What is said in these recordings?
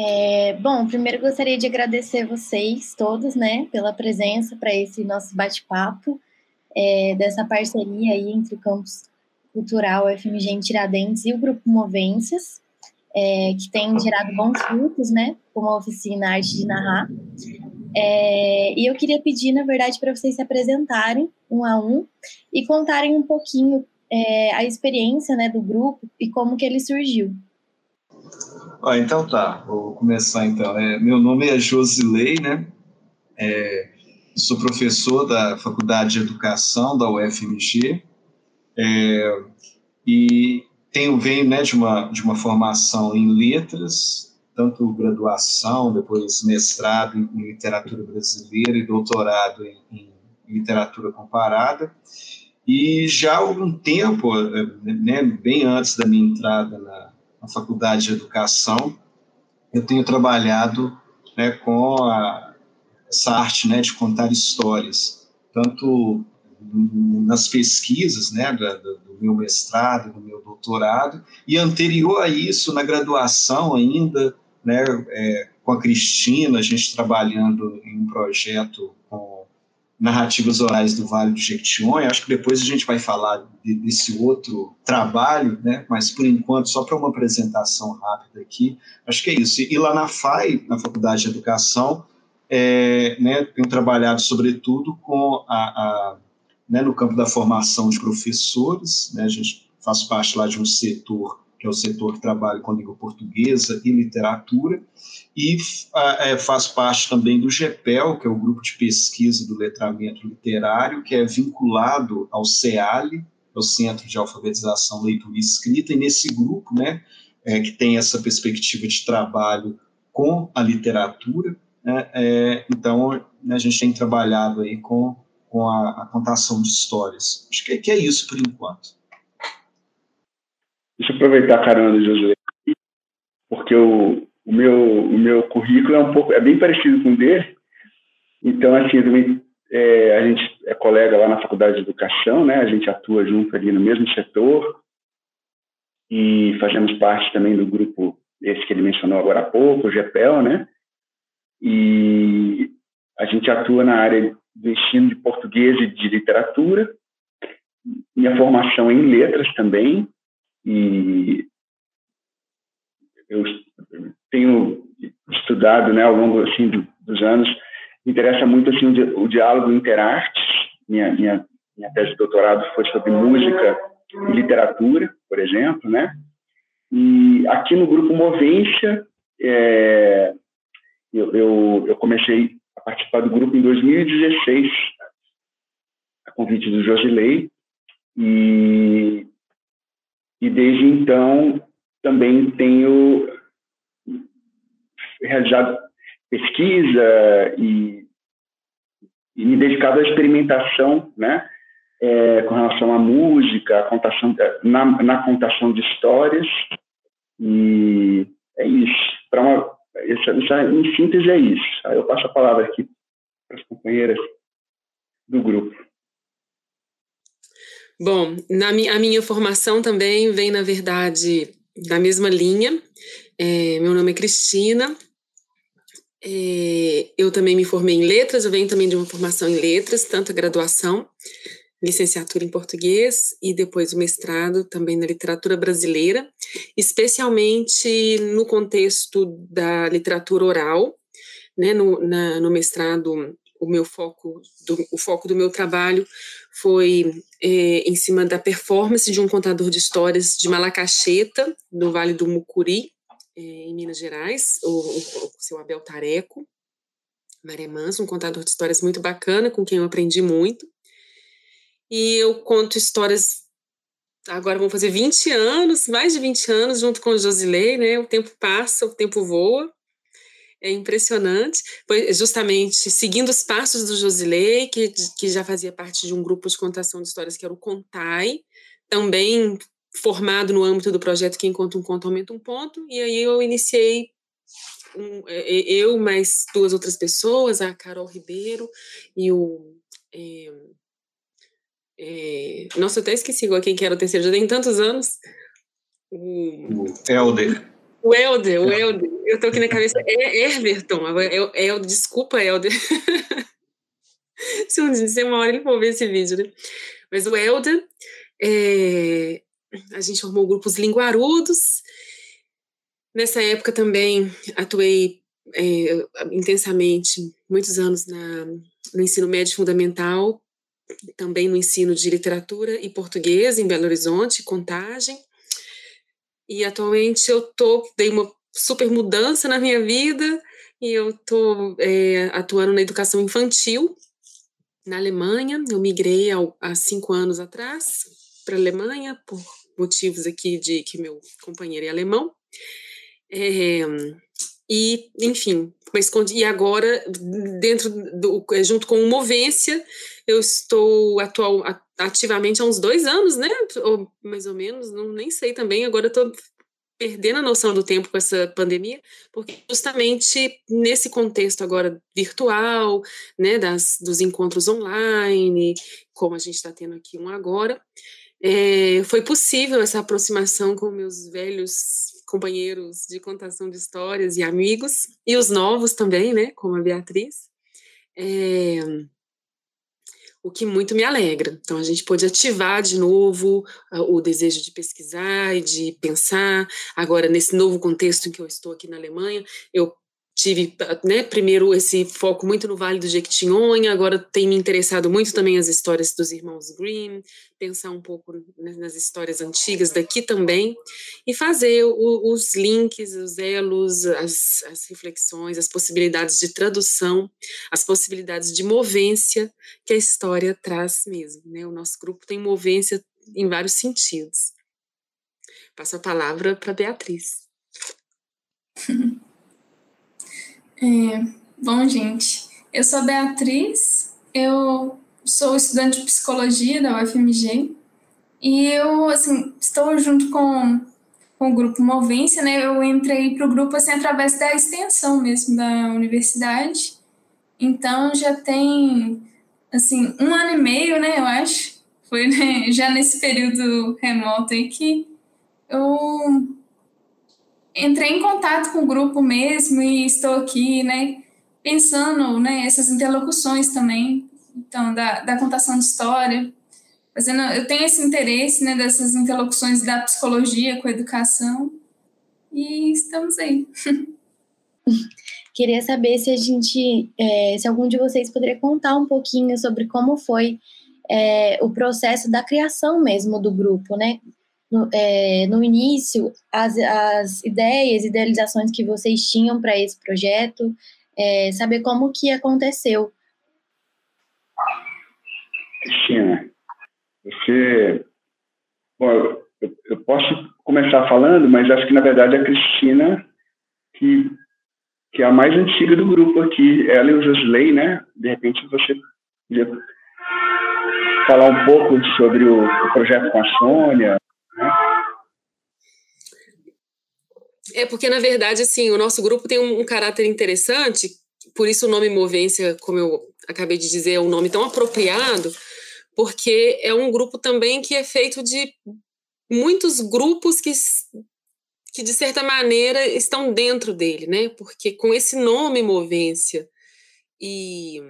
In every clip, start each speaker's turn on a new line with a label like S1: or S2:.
S1: É, bom, primeiro gostaria de agradecer vocês todos, né, pela presença para esse nosso bate-papo, é, dessa parceria aí entre o Campus Cultural FMG em Tiradentes e o Grupo Movências, é, que tem gerado bons frutos, né, como a oficina Arte de Narrar. É, e eu queria pedir, na verdade, para vocês se apresentarem um a um e contarem um pouquinho é, a experiência né, do grupo e como que ele surgiu.
S2: Ah, então tá, vou começar então. É, meu nome é Josilei, né? É, sou professor da Faculdade de Educação da UFMG é, e tenho venho né, de uma de uma formação em letras, tanto graduação, depois mestrado em, em literatura brasileira e doutorado em, em literatura comparada. E já há algum tempo, né, bem antes da minha entrada na, Faculdade de Educação, eu tenho trabalhado né, com a, essa arte né, de contar histórias, tanto nas pesquisas né, do, do, meu mestrado, do meu doutorado, e anterior a isso, na graduação ainda, né, é, com a Cristina, a gente trabalhando em um projeto com narrativas orais do Vale do Jequitinhonha. Acho que depois a gente vai falar de, desse outro trabalho, né? mas por enquanto, só para uma apresentação rápida aqui, acho que é isso. E lá na FAI, na Faculdade de Educação, é, né, tenho trabalhado sobretudo com a, a né, no campo da formação de professores, né, a gente faz parte lá de um setor que é o setor que trabalha com língua portuguesa e literatura, e é, faz parte também do GEPEL, que é o grupo de pesquisa do letramento literário, que é vinculado ao CEALI, é o Centro de Alfabetização, Leitura e Escrita, e nesse grupo, né, é, que tem essa perspectiva de trabalho com a literatura, né, é, então né, a gente tem trabalhado aí com, com a, a contação de histórias. Acho que, que é isso por enquanto.
S3: Aproveitar a carona do Josué, porque o, o, meu, o meu currículo é um pouco, é bem parecido com o dele. Então, assim, também, é, a gente é colega lá na Faculdade de Educação, né? A gente atua junto ali no mesmo setor e fazemos parte também do grupo esse que ele mencionou agora há pouco, o GEPEL, né? E a gente atua na área do ensino de português e de literatura, minha formação é em letras também, e eu tenho estudado, né, ao longo assim dos anos, me interessa muito assim o, o diálogo interartes. Minha, minha minha tese de doutorado foi sobre música e literatura, por exemplo, né? E aqui no grupo Movência, é, eu, eu, eu, comecei a participar do grupo em 2016, a convite do Josilei, e e desde então também tenho realizado pesquisa e, e me dedicado à experimentação, né, é, com relação à música, à contação, na, na contação de histórias e é isso. Para uma, isso, isso, em síntese é isso. Aí eu passo a palavra aqui para as companheiras do grupo.
S4: Bom, na mi a minha formação também vem, na verdade, da mesma linha. É, meu nome é Cristina. É, eu também me formei em letras, eu venho também de uma formação em letras, tanto a graduação, licenciatura em português e depois o mestrado também na literatura brasileira, especialmente no contexto da literatura oral, né, no, na, no mestrado o meu foco, do, o foco do meu trabalho foi é, em cima da performance de um contador de histórias de Malacacheta, do Vale do Mucuri, é, em Minas Gerais, o, o, o seu Abel Tareco, Maré um contador de histórias muito bacana, com quem eu aprendi muito. E eu conto histórias, agora vão fazer 20 anos, mais de 20 anos, junto com o Josilei, né? O tempo passa, o tempo voa. É impressionante. Foi justamente seguindo os passos do Josilei, que, que já fazia parte de um grupo de contação de histórias que era o Contai, também formado no âmbito do projeto Quem Conta um Conto Aumenta um Ponto, e aí eu iniciei um, é, é, eu mais duas outras pessoas, a Carol Ribeiro e o é, é, nossa, eu até esqueci quem que era o terceiro, já tem tantos anos.
S2: O Helder.
S4: O Helder, o Helder. Eu tô aqui na cabeça. É Everton. É, é, é, desculpa, Helder. se, um, se uma hora ele for ver esse vídeo, né? Mas o Helder, é, a gente formou grupos linguarudos. Nessa época também atuei é, intensamente, muitos anos na, no ensino médio fundamental, também no ensino de literatura e português em Belo Horizonte, Contagem. E atualmente eu tô, dei uma super mudança na minha vida e eu tô é, atuando na educação infantil na Alemanha. Eu migrei ao, há cinco anos atrás para a Alemanha por motivos aqui de que meu companheiro é alemão. É, e, enfim, e agora, dentro do, junto com o Movência, eu estou atual, ativamente há uns dois anos, né? Ou mais ou menos, não, nem sei também. Agora estou perdendo a noção do tempo com essa pandemia, porque justamente nesse contexto agora virtual, né, das, dos encontros online, como a gente está tendo aqui um agora, é, foi possível essa aproximação com meus velhos companheiros de contação de histórias e amigos, e os novos também, né, como a Beatriz, é, o que muito me alegra. Então, a gente pôde ativar de novo uh, o desejo de pesquisar e de pensar. Agora, nesse novo contexto em que eu estou aqui na Alemanha, eu tive, né, primeiro esse foco muito no Vale do Jequitinhonha, agora tem me interessado muito também as histórias dos irmãos Grimm, pensar um pouco né, nas histórias antigas daqui também, e fazer o, os links, os elos, as, as reflexões, as possibilidades de tradução, as possibilidades de movência que a história traz mesmo, né, o nosso grupo tem movência em vários sentidos. Passo a palavra para Beatriz.
S5: É, bom, gente, eu sou Beatriz, eu sou estudante de psicologia da UFMG e eu, assim, estou junto com, com o grupo Movência, né? Eu entrei para o grupo, assim, através da extensão mesmo da universidade. Então, já tem, assim, um ano e meio, né, eu acho. Foi né, já nesse período remoto aí que eu entrei em contato com o grupo mesmo e estou aqui, né, pensando, né, essas interlocuções também, então, da, da contação de história, fazendo, eu tenho esse interesse, né, dessas interlocuções da psicologia com a educação, e estamos aí.
S1: Queria saber se a gente, é, se algum de vocês poderia contar um pouquinho sobre como foi é, o processo da criação mesmo do grupo, né? No, é, no início as, as ideias, idealizações que vocês tinham para esse projeto, é, saber como que aconteceu.
S3: Cristina, você, bom, eu, eu posso começar falando, mas acho que na verdade a Cristina que que é a mais antiga do grupo aqui, ela e o Josley, né? De repente você podia falar um pouco sobre o, o projeto com a Sônia,
S4: é porque, na verdade, assim, o nosso grupo tem um, um caráter interessante, por isso o nome Movência, como eu acabei de dizer, é um nome tão apropriado, porque é um grupo também que é feito de muitos grupos que, que de certa maneira, estão dentro dele, né? Porque com esse nome Movência e,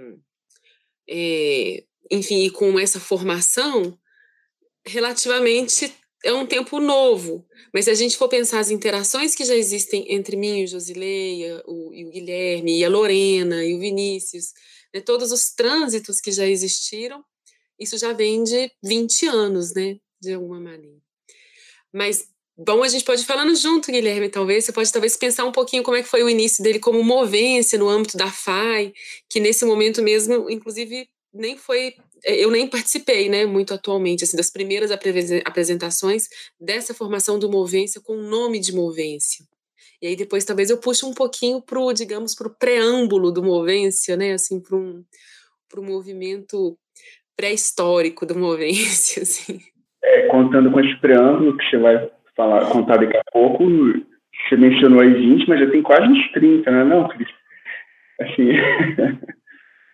S4: é, enfim, e com essa formação, relativamente é um tempo novo, mas se a gente for pensar as interações que já existem entre mim e o Josileia, o, e o Guilherme, e a Lorena, e o Vinícius, né, todos os trânsitos que já existiram, isso já vem de 20 anos, né, de alguma maneira. Mas, bom, a gente pode ir falando junto, Guilherme, talvez, você pode talvez pensar um pouquinho como é que foi o início dele como movência no âmbito da FAI, que nesse momento mesmo, inclusive, nem foi eu nem participei, né, muito atualmente, assim, das primeiras apresentações dessa formação do Movência com o nome de Movência. E aí depois talvez eu puxe um pouquinho pro, digamos, pro preâmbulo do Movência, né, assim, para um pro movimento pré-histórico do Movência, assim.
S3: É, contando com esse preâmbulo que você vai falar, contar daqui a pouco, você mencionou as 20, mas já tem quase uns 30, né, não, Cris? Assim...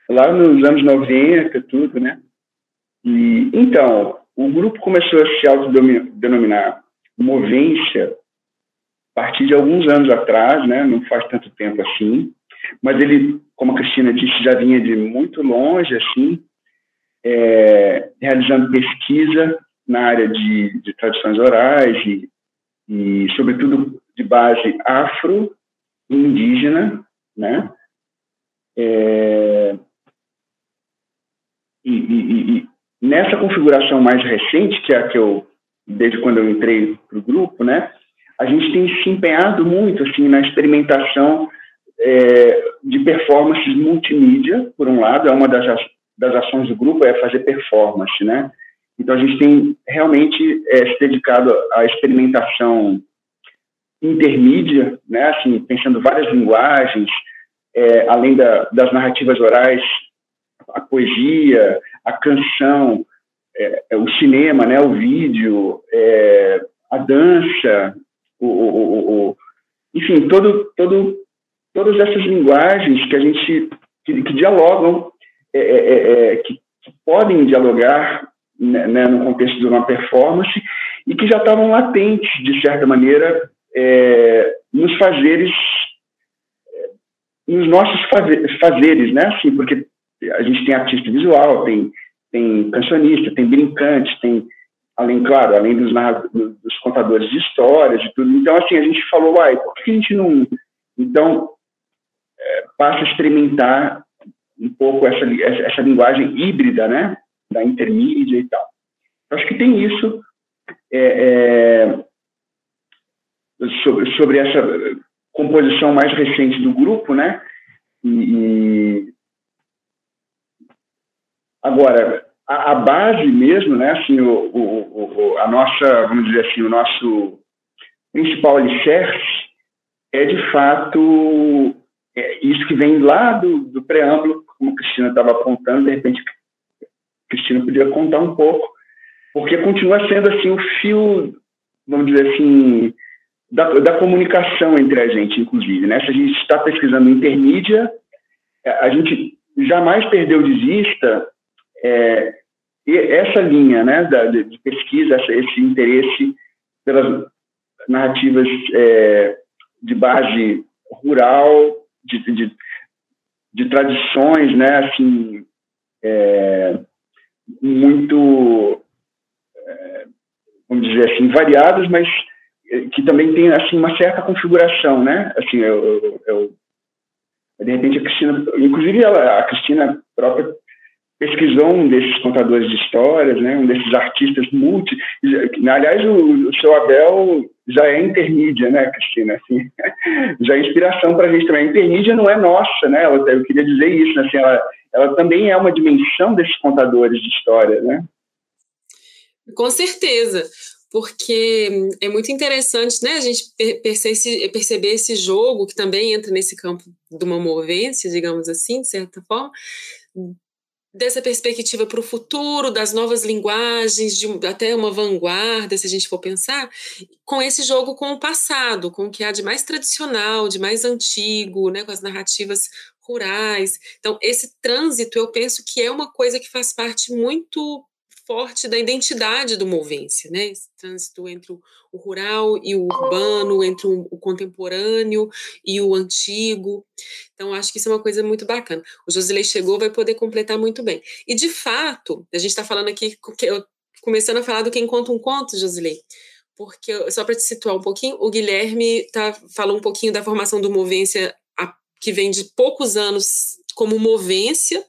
S3: lá nos anos 90, tudo, né? E, então, o grupo começou a se autodenominar Movência partir de alguns anos atrás, né, não faz tanto tempo assim, mas ele, como a Cristina disse, já vinha de muito longe, assim, é, realizando pesquisa na área de, de tradições orais e, e, sobretudo, de base afro-indígena, né? É, e, e, e, nessa configuração mais recente, que é a que eu, desde quando eu entrei para o grupo, né? A gente tem se empenhado muito, assim, na experimentação é, de performances multimídia, por um lado, é uma das, das ações do grupo, é fazer performance, né? Então, a gente tem realmente é, se dedicado à experimentação intermídia, né? Assim, pensando várias linguagens, é, além da, das narrativas orais, a poesia, a canção, é, é o cinema, né? O vídeo, é, a dança, o, o, o, enfim, todo, todo, todas essas linguagens que a gente que, que dialogam, é, é, que, que podem dialogar né, né, no contexto de uma performance e que já estavam latentes, de certa maneira, é, nos fazeres, é, nos nossos fazeres, né? Assim, porque a gente tem artista visual, tem, tem cancionista, tem brincante, tem, além, claro, além dos, dos contadores de histórias, de tudo. Então, assim, a gente falou, uai, por que a gente não... Então, é, passa a experimentar um pouco essa, essa linguagem híbrida, né? da intermídia e tal. Acho que tem isso é, é, sobre, sobre essa composição mais recente do grupo, né? E, e agora a, a, base mesmo, né? Assim, o, o, o, a nossa, vamos dizer assim, o nosso principal alicerce é de fato é isso que vem lá do, do preâmbulo, como a Cristina estava apontando, de repente Cristina podia contar um pouco, porque continua sendo assim o fio, vamos dizer assim, da, da comunicação entre a gente, inclusive. Né? Se a gente está pesquisando intermídia, a gente jamais perdeu de vista é, essa linha né, da, de pesquisa, esse interesse pelas narrativas é, de base rural, de, de, de, tradições, né, assim, é, muito, é, vamos dizer assim, variadas, mas é, que também tem assim uma certa configuração, né? Assim, eu, eu, eu de repente a Cristina, inclusive ela, a Cristina própria pesquisou um desses contadores de histórias, né? Um desses artistas multi. Aliás, o, o seu Abel já é intermídia, né, Cristina? Assim, já é inspiração para a gente também. A intermídia não é nossa, né? Eu queria dizer isso, né? assim, ela ela também é uma dimensão desses contadores de história, né?
S4: Com certeza, porque é muito interessante, né, a gente perceber esse jogo que também entra nesse campo de uma movência, digamos assim, de certa forma, dessa perspectiva para o futuro, das novas linguagens, de até uma vanguarda, se a gente for pensar, com esse jogo com o passado, com o que há de mais tradicional, de mais antigo, né, com as narrativas rurais. Então, esse trânsito, eu penso que é uma coisa que faz parte muito forte da identidade do Movência, né? Esse trânsito entre o, rural e o urbano, entre o, contemporâneo e o antigo. Então, acho que isso é uma coisa muito bacana. O Josilei chegou, vai poder completar muito bem. E, de fato, a gente está falando aqui, começando a falar do Quem Conta um Conto, Josilei, porque, só para te situar um pouquinho, o Guilherme tá, falou um pouquinho da formação do Movência que vem de poucos anos como movência,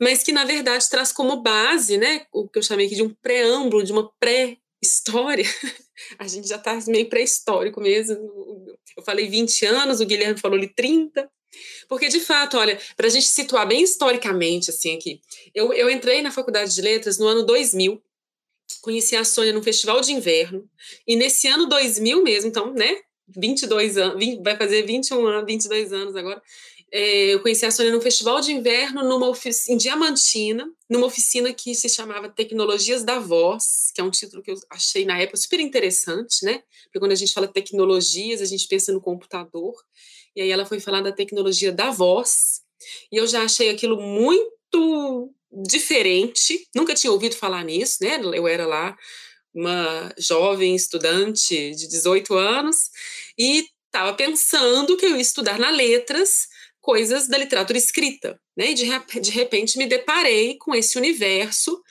S4: mas que na verdade traz como base, né, o que eu chamei aqui de um preâmbulo, de uma pré-história. A gente já está meio pré-histórico mesmo. Eu falei 20 anos, o Guilherme falou ali 30. Porque, de fato, olha, para a gente situar bem historicamente, assim, aqui, eu, eu entrei na Faculdade de Letras no ano 2000, conheci a Sônia num festival de inverno, e nesse ano 2000 mesmo, então, né, 22 anos, 20, vai fazer 21 anos, 22 anos agora. É, eu conheci a Sônia num festival de inverno numa em Diamantina, numa oficina que se chamava Tecnologias da Voz, que é um título que eu achei na época super interessante, né? Porque quando a gente fala tecnologias, a gente pensa no computador. E aí ela foi falar da tecnologia da voz, e eu já achei aquilo muito diferente, nunca tinha ouvido falar nisso, né? Eu era lá uma jovem estudante de 18 anos e estava pensando que eu ia estudar na letras coisas da literatura escrita, né? E de, de repente me deparei com esse universo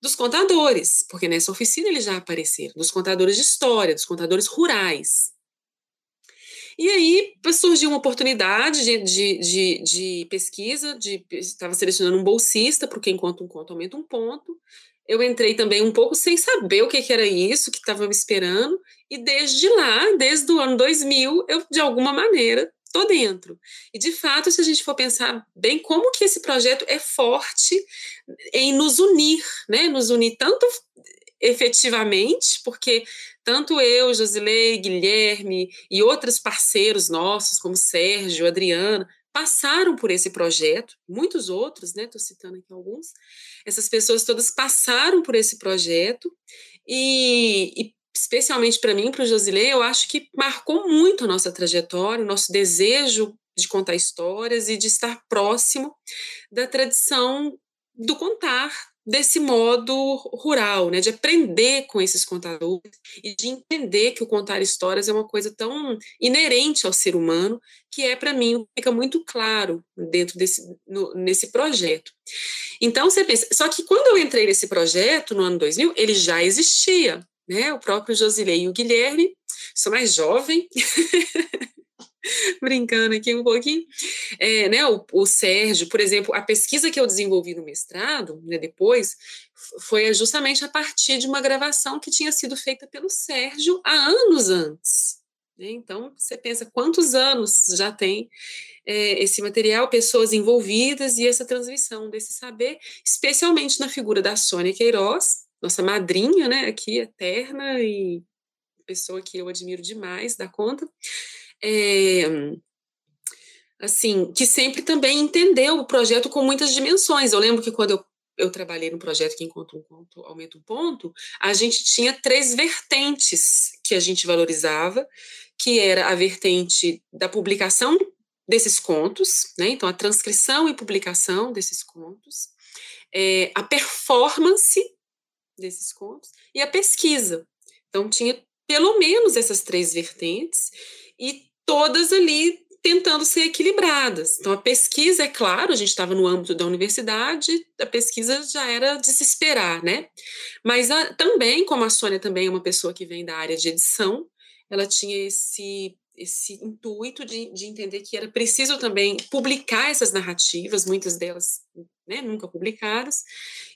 S4: dos contadores, porque nessa oficina eles já apareceram, dos contadores de história, dos contadores rurais. E aí surgiu uma oportunidade de, de, de, de pesquisa, estava selecionando um bolsista quem conta um conto aumenta um ponto. Eu entrei também um pouco sem saber o que, que era isso, que estava me esperando, e desde lá, desde o ano 2000, eu de alguma maneira estou dentro. E de fato, se a gente for pensar bem como que esse projeto é forte em nos unir, né? Nos unir tanto efetivamente, porque tanto eu, Josilei, Guilherme e outros parceiros nossos, como Sérgio, Adriana, passaram por esse projeto, muitos outros, né? Estou citando aqui alguns. Essas pessoas todas passaram por esse projeto e, e especialmente para mim, para o Josilei, eu acho que marcou muito a nossa trajetória, o nosso desejo de contar histórias e de estar próximo da tradição do contar desse modo rural, né, de aprender com esses contadores e de entender que o contar histórias é uma coisa tão inerente ao ser humano que é para mim fica muito claro dentro desse no, nesse projeto. Então você pensa, só que quando eu entrei nesse projeto no ano 2000, ele já existia, né? O próprio Josilei e o Guilherme, sou mais jovem. brincando aqui um pouquinho, é, né, o, o, Sérgio, por exemplo, a pesquisa que eu desenvolvi no mestrado, né, depois, foi justamente a partir de uma gravação que tinha sido feita pelo Sérgio há anos antes. Né? Então, você pensa quantos anos já tem é, esse material, pessoas envolvidas e essa transmissão desse saber, especialmente na figura da Sônia Queiroz, nossa madrinha, né, aqui, eterna e pessoa que eu admiro demais da conta, é, assim, que sempre também entendeu o projeto com muitas dimensões. Eu lembro que quando eu, eu trabalhei no projeto que encontra um ponto, aumenta um ponto, a gente tinha três vertentes que a gente valorizava, que era a vertente da publicação desses contos, né? Então a transcrição e publicação desses contos, é, a performance desses contos e a pesquisa. Então tinha pelo menos essas três vertentes e todas ali tentando ser equilibradas. Então, a pesquisa, é claro, a gente estava no âmbito da universidade, a pesquisa já era de se esperar, né? Mas a, também, como a Sônia também é uma pessoa que vem da área de edição, ela tinha esse, esse intuito de, de entender que era preciso também publicar essas narrativas, muitas delas né, nunca publicadas,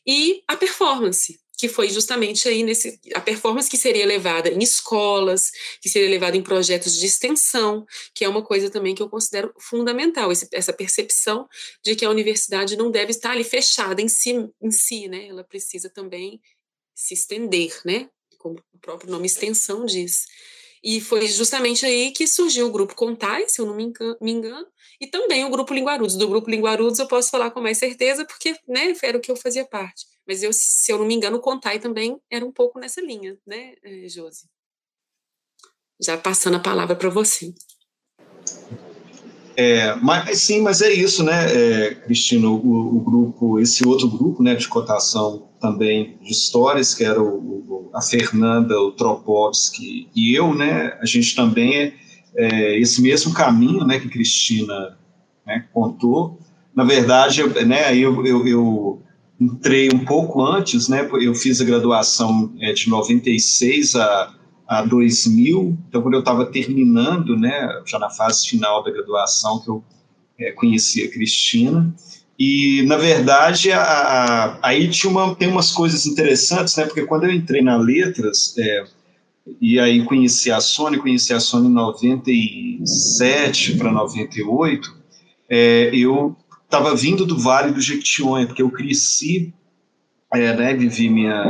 S4: e a performance que foi justamente aí nesse a performance que seria levada em escolas, que seria levada em projetos de extensão, que é uma coisa também que eu considero fundamental, esse, essa percepção de que a universidade não deve estar ali fechada em si, em si, né? Ela precisa também se estender, né? Como o próprio nome extensão diz. E foi justamente aí que surgiu o grupo Contai, se eu não me engano, me engano e também o grupo Linguarudos. Do grupo Linguarudos eu posso falar com mais certeza, porque né, era o que eu fazia parte. Mas eu, se eu não me engano, o Contai também era um pouco nessa linha, né, eh, Josi? Já passando a palavra para você.
S2: É, mas sim, mas é isso, né, é, Cristina, o, o, grupo, esse outro grupo, né, de cotação também de histórias, que era o, o, a Fernanda, o Tropovski e eu, né, a gente também é, é esse mesmo caminho, né, que Cristina né, contou. Na verdade, eu, né, eu, eu, eu entrei um pouco antes, né? Eu fiz a graduação é, de 96 a, a 2000, então quando eu estava terminando, né, já na fase final da graduação, que eu é, conheci a Cristina, e na verdade a, a, aí tinha uma, tem umas coisas interessantes, né? Porque quando eu entrei na letras é, e aí conheci a Sony, conheci a Sony em 97 para 98, é, eu estava vindo do Vale do Jequitinhonha, porque eu cresci, é, né, vivi minha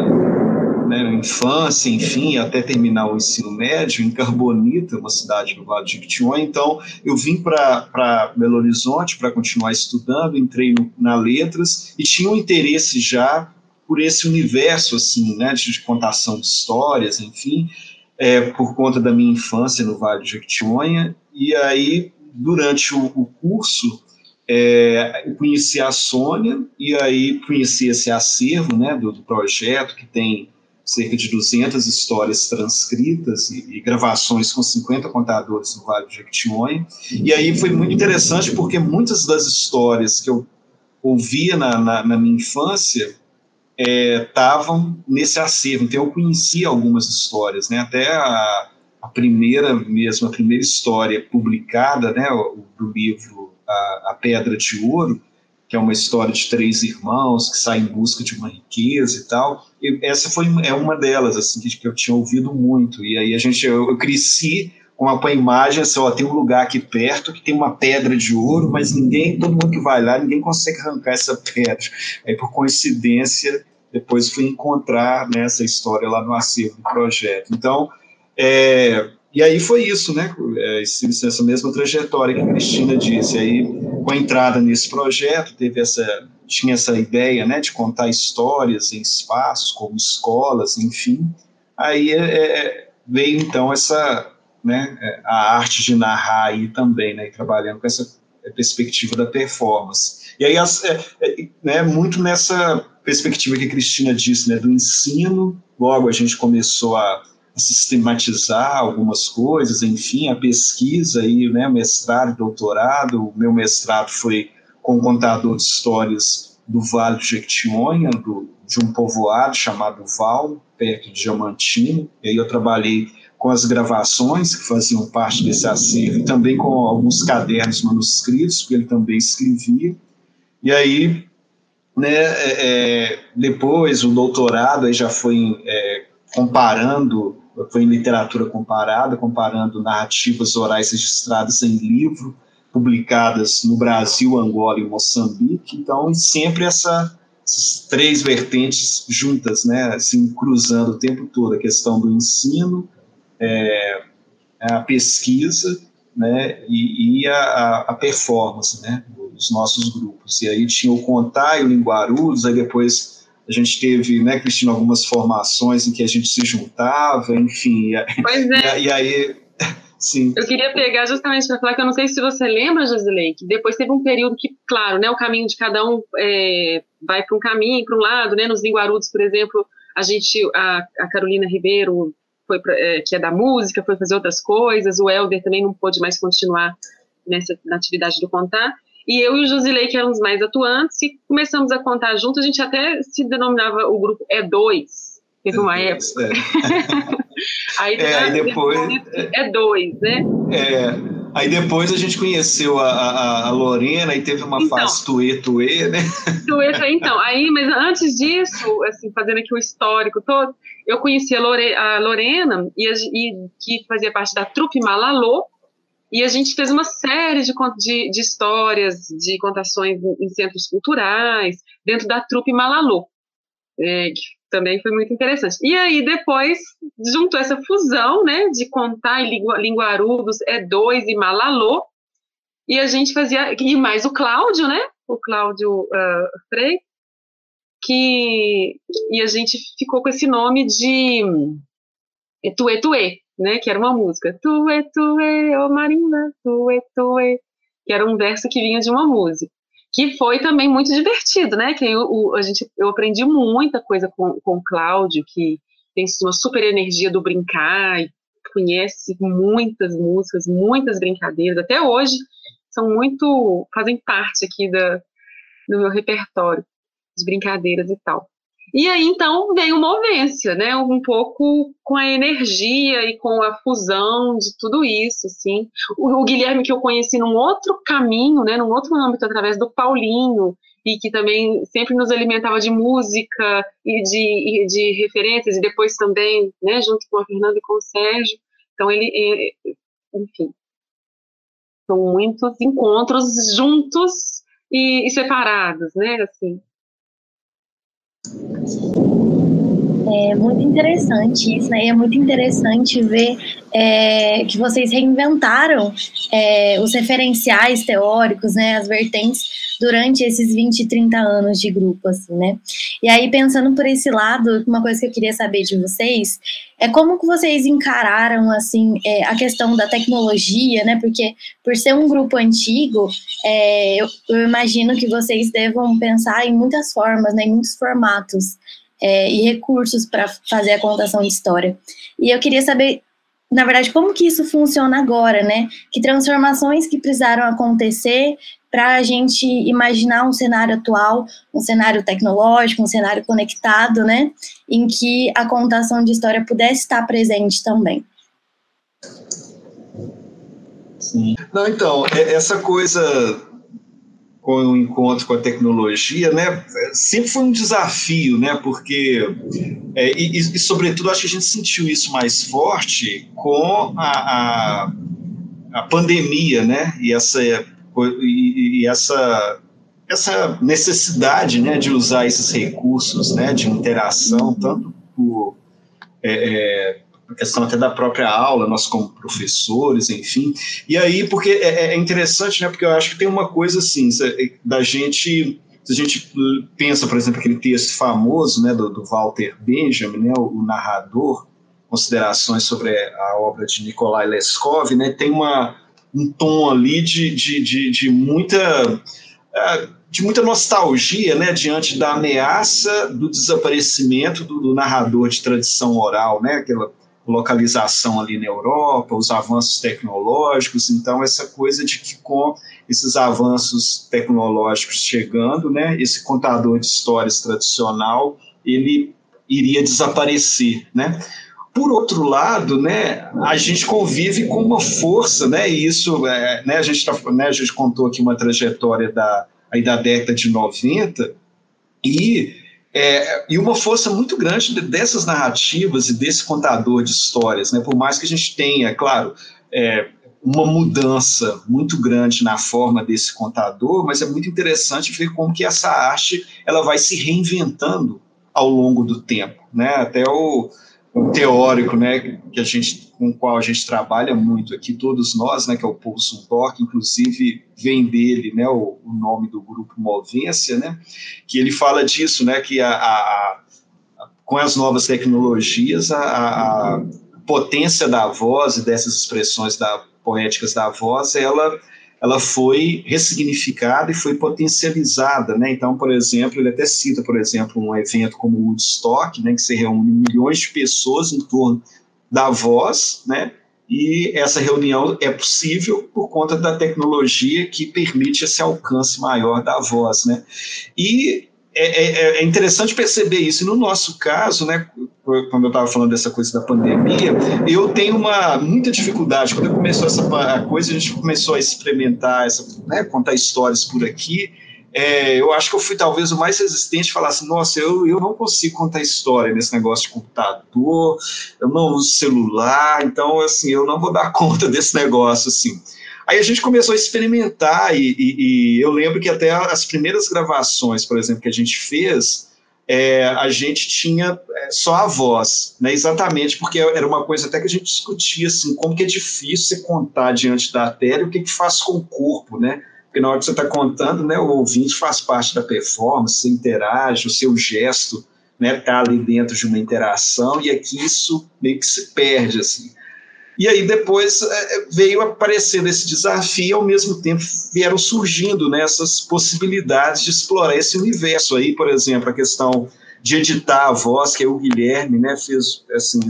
S2: né, infância, enfim, até terminar o ensino médio em Carbonita, uma cidade do Vale do Jequitinhonha. Então, eu vim para Belo Horizonte para continuar estudando, entrei no, na Letras e tinha um interesse já por esse universo, assim, né, de, de contação de histórias, enfim, é, por conta da minha infância no Vale do Jequitinhonha. E aí, durante o, o curso, é, eu conheci a Sônia e aí conheci esse acervo né, do, do, projeto que tem cerca de 200 histórias transcritas e, e, gravações com 50 contadores no Vale do Jequitinhonha. E aí foi muito interessante porque muitas das histórias que eu ouvia na, na, na minha infância estavam é, nesse acervo. Então eu conhecia algumas histórias, né? Até a, a primeira mesmo, a primeira história publicada, né, do livro a, a Pedra de Ouro, que é uma história de três irmãos que saem em busca de uma riqueza e tal. E essa foi é uma delas assim que, eu tinha ouvido muito. E aí a gente eu, eu cresci com a imagem assim, ó, tem um lugar aqui perto que tem uma pedra de ouro, mas ninguém, todo mundo que vai lá, ninguém consegue arrancar essa pedra. Aí por coincidência depois fui encontrar nessa né, história lá no acervo do projeto. Então, é, e aí foi isso, né? É, essa mesma trajetória que a Cristina disse. Aí, com a entrada nesse projeto, teve essa, tinha essa ideia, né, de contar histórias em espaços como escolas, enfim. Aí é, é veio então essa, né, é, a arte de narrar aí também, né, trabalhando com essa perspectiva da performance. E aí, as, é, é, né, muito nessa perspectiva que a Cristina disse, né, do ensino. Logo a gente começou a sistematizar algumas coisas, enfim, a pesquisa aí, né, mestrado, doutorado, o meu mestrado foi com um contador de histórias do Vale do Jequitinhonha, do, de um povoado chamado Val, perto de Diamantino, e aí eu trabalhei com as gravações que faziam parte desse acervo e também com alguns cadernos manuscritos, porque ele também escrevia, e aí, né, é, é depois o doutorado aí já foi é, comparando foi em literatura comparada, comparando narrativas orais registradas em livro, publicadas no Brasil, Angola e Moçambique. Então, sempre essa, essas três vertentes juntas, né, assim, cruzando o tempo todo, a questão do ensino, é, a pesquisa, né, e, e a, a, performance, né, dos nossos grupos. E aí tinha o Contar e o Linguarudos, aí depois a gente teve, né, Cristina, algumas formações em que a gente se juntava, enfim.
S4: Pois é.
S2: E, e aí, sim.
S4: Eu queria pegar justamente para falar que eu não sei se você lembra, Josilei, que depois teve um período que, claro, né, o caminho de cada um é, vai para um caminho, para um lado, né, nos Linguarudos, por exemplo, a gente, a, a Carolina Ribeiro, foi pra, é, que é da música, foi fazer outras coisas, o Helder também não pôde mais continuar nessa, na atividade do contar, e eu e o Josilei, que eram os mais atuantes, e começamos a contar juntos, a gente até se denominava o grupo E2, teve uma é, época. É.
S2: aí, é, aí depois...
S4: É dois, né?
S2: É, aí depois a gente conheceu a, a, a Lorena e teve uma então, fase tuê-tuê, né?
S4: Tuê-tuê, então. Aí, mas antes disso, assim, fazendo aqui o histórico todo, eu conheci a, Lore, a Lorena, e, e, que fazia parte da trupe Malalô, e a gente fez uma série de, de, de histórias, de contações em, centros culturais, dentro da trupe Malalô, é, que também foi muito interessante. E aí depois juntou essa fusão, né, de contar em linguarudos, é dois e Malalô, e a gente fazia, e mais o Cláudio, né, o Cláudio uh, Frei, que, e a gente ficou com esse nome de Tuê Tuê, né, que era uma música, Tuê, Tuê, ô Marina, Tuê, Tuê, que era um verso que vinha de uma música, que foi também muito divertido, né, que eu, a gente, eu aprendi muita coisa com, com o Cláudio, que tem uma super energia do brincar, e conhece muitas músicas, muitas brincadeiras, até hoje são muito, fazem parte aqui da, do meu repertório, de brincadeiras e tal. E aí, então, veio Movência, né? Um pouco com a energia e com a fusão de tudo isso, assim. O, o, Guilherme que eu conheci num outro caminho, né? Num outro âmbito, através do Paulinho, e que também sempre nos alimentava de música e de, e de referências, e depois também, né? Junto com a Fernanda e com o Sérgio. Então, ele, é, enfim, são muitos encontros juntos e, e separados, né? Assim, you
S1: é muito interessante isso, né? E é muito interessante ver é, que vocês reinventaram é, os referenciais teóricos, né? As vertentes durante esses 20, 30 anos de grupo, assim, né? E aí, pensando por esse lado, uma coisa que eu queria saber de vocês é como que vocês encararam, assim, é, a questão da tecnologia, né? Porque, por ser um grupo antigo, é, eu, eu imagino que vocês devam pensar em muitas formas, né? Em muitos formatos é, e recursos para fazer a contação de história. E eu queria saber, na verdade, como que isso funciona agora, né? Que transformações que precisaram acontecer para a gente imaginar um cenário atual, um cenário tecnológico, um cenário conectado, né? Em que a contação de história pudesse estar presente também.
S2: Sim. Não, então, é, essa coisa com o encontro com a tecnologia, né, sempre foi um desafio, né, porque, é, e, e, sobretudo, acho que a gente sentiu isso mais forte com a, a, a pandemia, né, e essa, e, e, essa, essa necessidade, né, de usar esses recursos, né, de interação, tanto por... É, é, a questão até da própria aula, nós como professores, enfim. E aí, porque é, é interessante, né? Porque eu acho que tem uma coisa assim, é, da gente se a gente pensa, por exemplo, aquele texto famoso né, do, do Walter Benjamin, né, o, o, narrador, considerações sobre a obra de Nikolai Leskov, né, tem uma, um tom ali de, de, de, de muita é, de muita nostalgia né, diante da ameaça do desaparecimento do, do narrador de tradição oral, né, aquela localização ali na Europa, os avanços tecnológicos, então essa coisa de que com esses avanços tecnológicos chegando, né, esse contador de histórias tradicional, ele iria desaparecer, né? Por outro lado, né, a gente convive com uma força, né, e isso, é, né, a gente tá, né, a gente contou aqui uma trajetória da aí da década de 90 e é, e uma força muito grande dessas narrativas e desse contador de histórias, né? Por mais que a gente tenha, claro, é, uma mudança muito grande na forma desse contador, mas é muito interessante ver como que essa arte ela vai se reinventando ao longo do tempo, né? Até o, um teórico, né, que a gente, com o qual a gente trabalha muito aqui, todos nós, né, que é o Paul Sundork, inclusive vem dele, né, o, o, nome do grupo Movência, né, que ele fala disso, né, que a, a, a com as novas tecnologias, a, a, potência da voz e dessas expressões da, poéticas da voz, ela ela foi ressignificada e foi potencializada, né? Então, por exemplo, ele até cita, por exemplo, um evento como o Woodstock, né, que se reúne milhões de pessoas em torno da voz, né? E essa reunião é possível por conta da tecnologia que permite esse alcance maior da voz, né? E é, é, é interessante perceber isso. No nosso caso, né, quando eu estava falando dessa coisa da pandemia, eu tenho uma muita dificuldade. Quando começou essa coisa, a gente começou a experimentar, essa, né, contar histórias por aqui. É, eu acho que eu fui talvez o mais resistente falar assim, nossa, eu, eu não consigo contar história nesse negócio de computador, eu não uso celular, então assim, eu não vou dar conta desse negócio assim. Aí a gente começou a experimentar e, e, e eu lembro que até as primeiras gravações, por exemplo, que a gente fez, é, a gente tinha é, só a voz, né? Exatamente, porque era uma coisa até que a gente discutia assim, como que é difícil você contar diante da tela e o que, que faz com o corpo, né? Porque na hora que você está contando, né, o ouvinte faz parte da performance, você interage, o seu gesto né, tá ali dentro de uma interação, e aqui isso meio que se perde, assim. E aí depois é, veio aparecendo esse desafio, e ao mesmo tempo vieram surgindo né, essas possibilidades de explorar esse universo aí, por exemplo, a questão de editar a voz, que é o Guilherme, né, fez assim,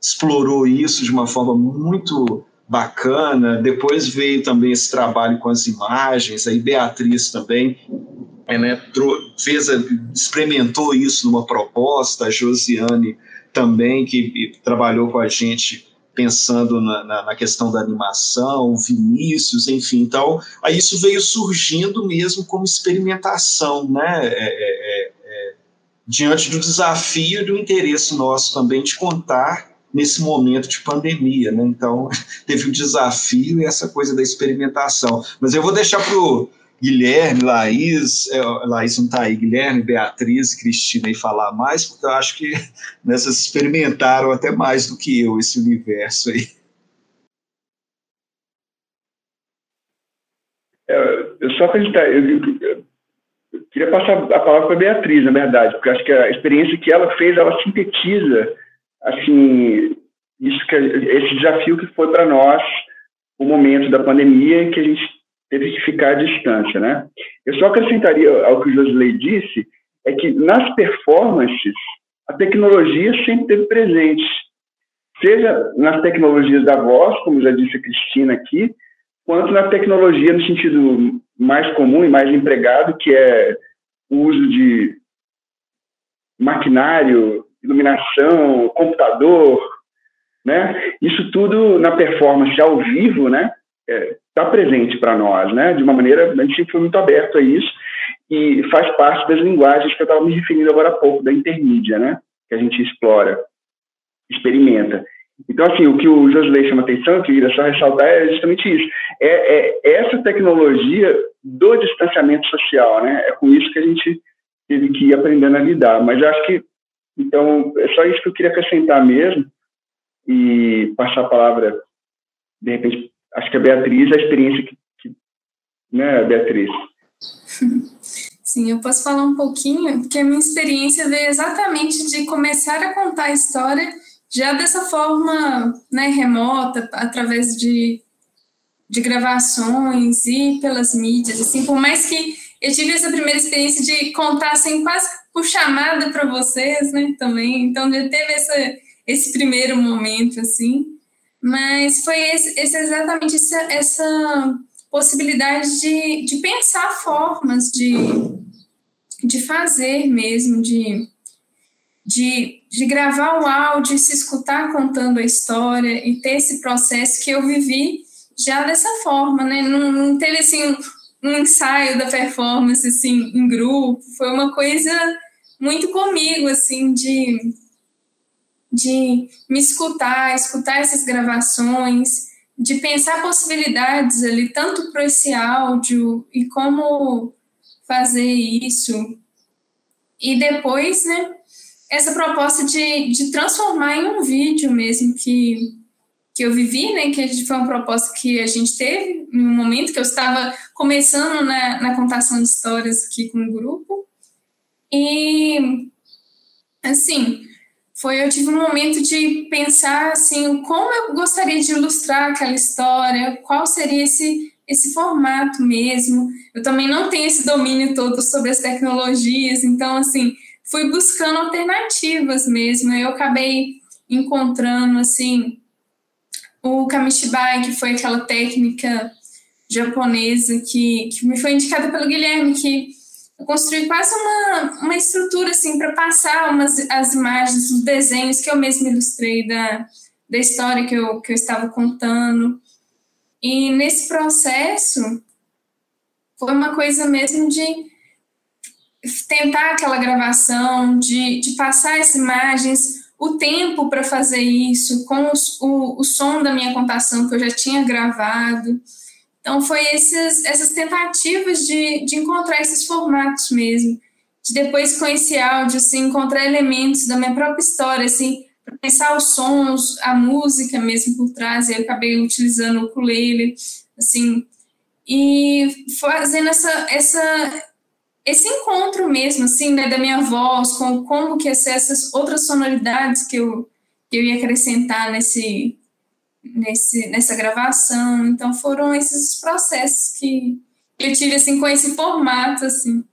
S2: explorou isso de uma forma muito bacana. Depois veio também esse trabalho com as imagens, aí Beatriz também é, né, fez, experimentou isso numa proposta, a Josiane também, que trabalhou com a gente pensando na, na, na, questão da animação, Vinícius, enfim. Então, aí isso veio surgindo mesmo como experimentação, né? É, é, é, é diante do desafio e do interesse nosso também de contar nesse momento de pandemia, né? Então, teve o desafio e essa coisa da experimentação. Mas eu vou deixar para o Guilherme, Laís, é, Laís não está aí, Guilherme, Beatriz e Cristina aí falar mais, porque eu acho que nessas experimentaram até mais do que eu esse universo aí.
S3: É, eu só acreditar, eu, eu, eu, queria passar a palavra para a Beatriz, na verdade, porque acho que a experiência que ela fez, ela sintetiza, assim, isso que, esse desafio que foi para nós o momento da pandemia que a gente teve que ficar à distância, né? Eu só acrescentaria ao que o Josilei disse, é que nas performances a tecnologia sempre esteve presente, seja nas tecnologias da voz, como já disse a Cristina aqui, quanto na tecnologia no sentido mais comum e mais empregado, que é o uso de maquinário, iluminação, computador, né? Isso tudo na performance ao vivo, né? Está é, presente para nós, né? De uma maneira, a gente sempre foi muito aberto a isso e faz parte das linguagens que eu estava me referindo agora há pouco, da intermídia, né? Que a gente explora, experimenta. Então, assim, o que o Josley chama atenção, eu queria só ressaltar, é justamente isso. É, é, essa tecnologia do distanciamento social, né? É com isso que a gente teve que ir aprendendo a lidar. Mas eu acho que, então, é só isso que eu queria acrescentar mesmo e passar a palavra, de repente, acho que a Beatriz, a experiência que, que né, Beatriz?
S5: Sim, eu posso falar um pouquinho, porque a minha experiência veio exatamente de começar a contar a história já dessa forma né, remota, através de, de gravações e pelas mídias, assim, por mais que eu tive essa primeira experiência de contar assim, quase por chamada para vocês, né, também, então já teve essa, esse primeiro momento, assim, mas foi esse, esse exatamente essa, essa possibilidade de, de pensar formas de, de fazer mesmo, de de, de gravar o áudio se escutar contando a história e ter esse processo que eu vivi já dessa forma, né? Não, não teve assim um, um ensaio da performance assim em grupo, foi uma coisa muito comigo assim de de me escutar, escutar essas gravações, de pensar possibilidades ali tanto para esse áudio e como fazer isso. E depois, né, essa proposta de, de transformar em um vídeo mesmo que, que eu vivi, né? Que foi uma proposta que a gente teve um momento que eu estava começando na, na contação de histórias aqui com o grupo. E, assim, foi eu tive um momento de pensar assim como eu gostaria de ilustrar aquela história qual seria esse esse formato mesmo eu também não tenho esse domínio todo sobre as tecnologias então assim fui buscando alternativas mesmo. Eu acabei encontrando, assim, o Kamishibai, que foi aquela técnica japonesa que, que me foi indicada pelo Guilherme, que construí quase uma, uma estrutura, assim, para passar umas, as imagens, os desenhos que eu mesmo ilustrei da, da história que eu, que eu estava contando. E nesse processo, foi uma coisa mesmo de tentar aquela gravação, de, de passar as imagens, o tempo para fazer isso, com os, o, o som da minha contação que eu já tinha gravado. Então, foi esses, essas tentativas de, de encontrar esses formatos mesmo, de depois esse áudio, assim, encontrar elementos da minha própria história, assim, pensar os sons, a música mesmo por trás, e eu acabei utilizando o ukulele, assim, e fazendo essa, essa esse encontro mesmo, assim, né, da minha voz, com como que essas outras sonoridades que eu, que eu ia acrescentar nesse, nesse, nessa gravação. Então, foram esses processos que eu tive, assim, com esse formato, assim.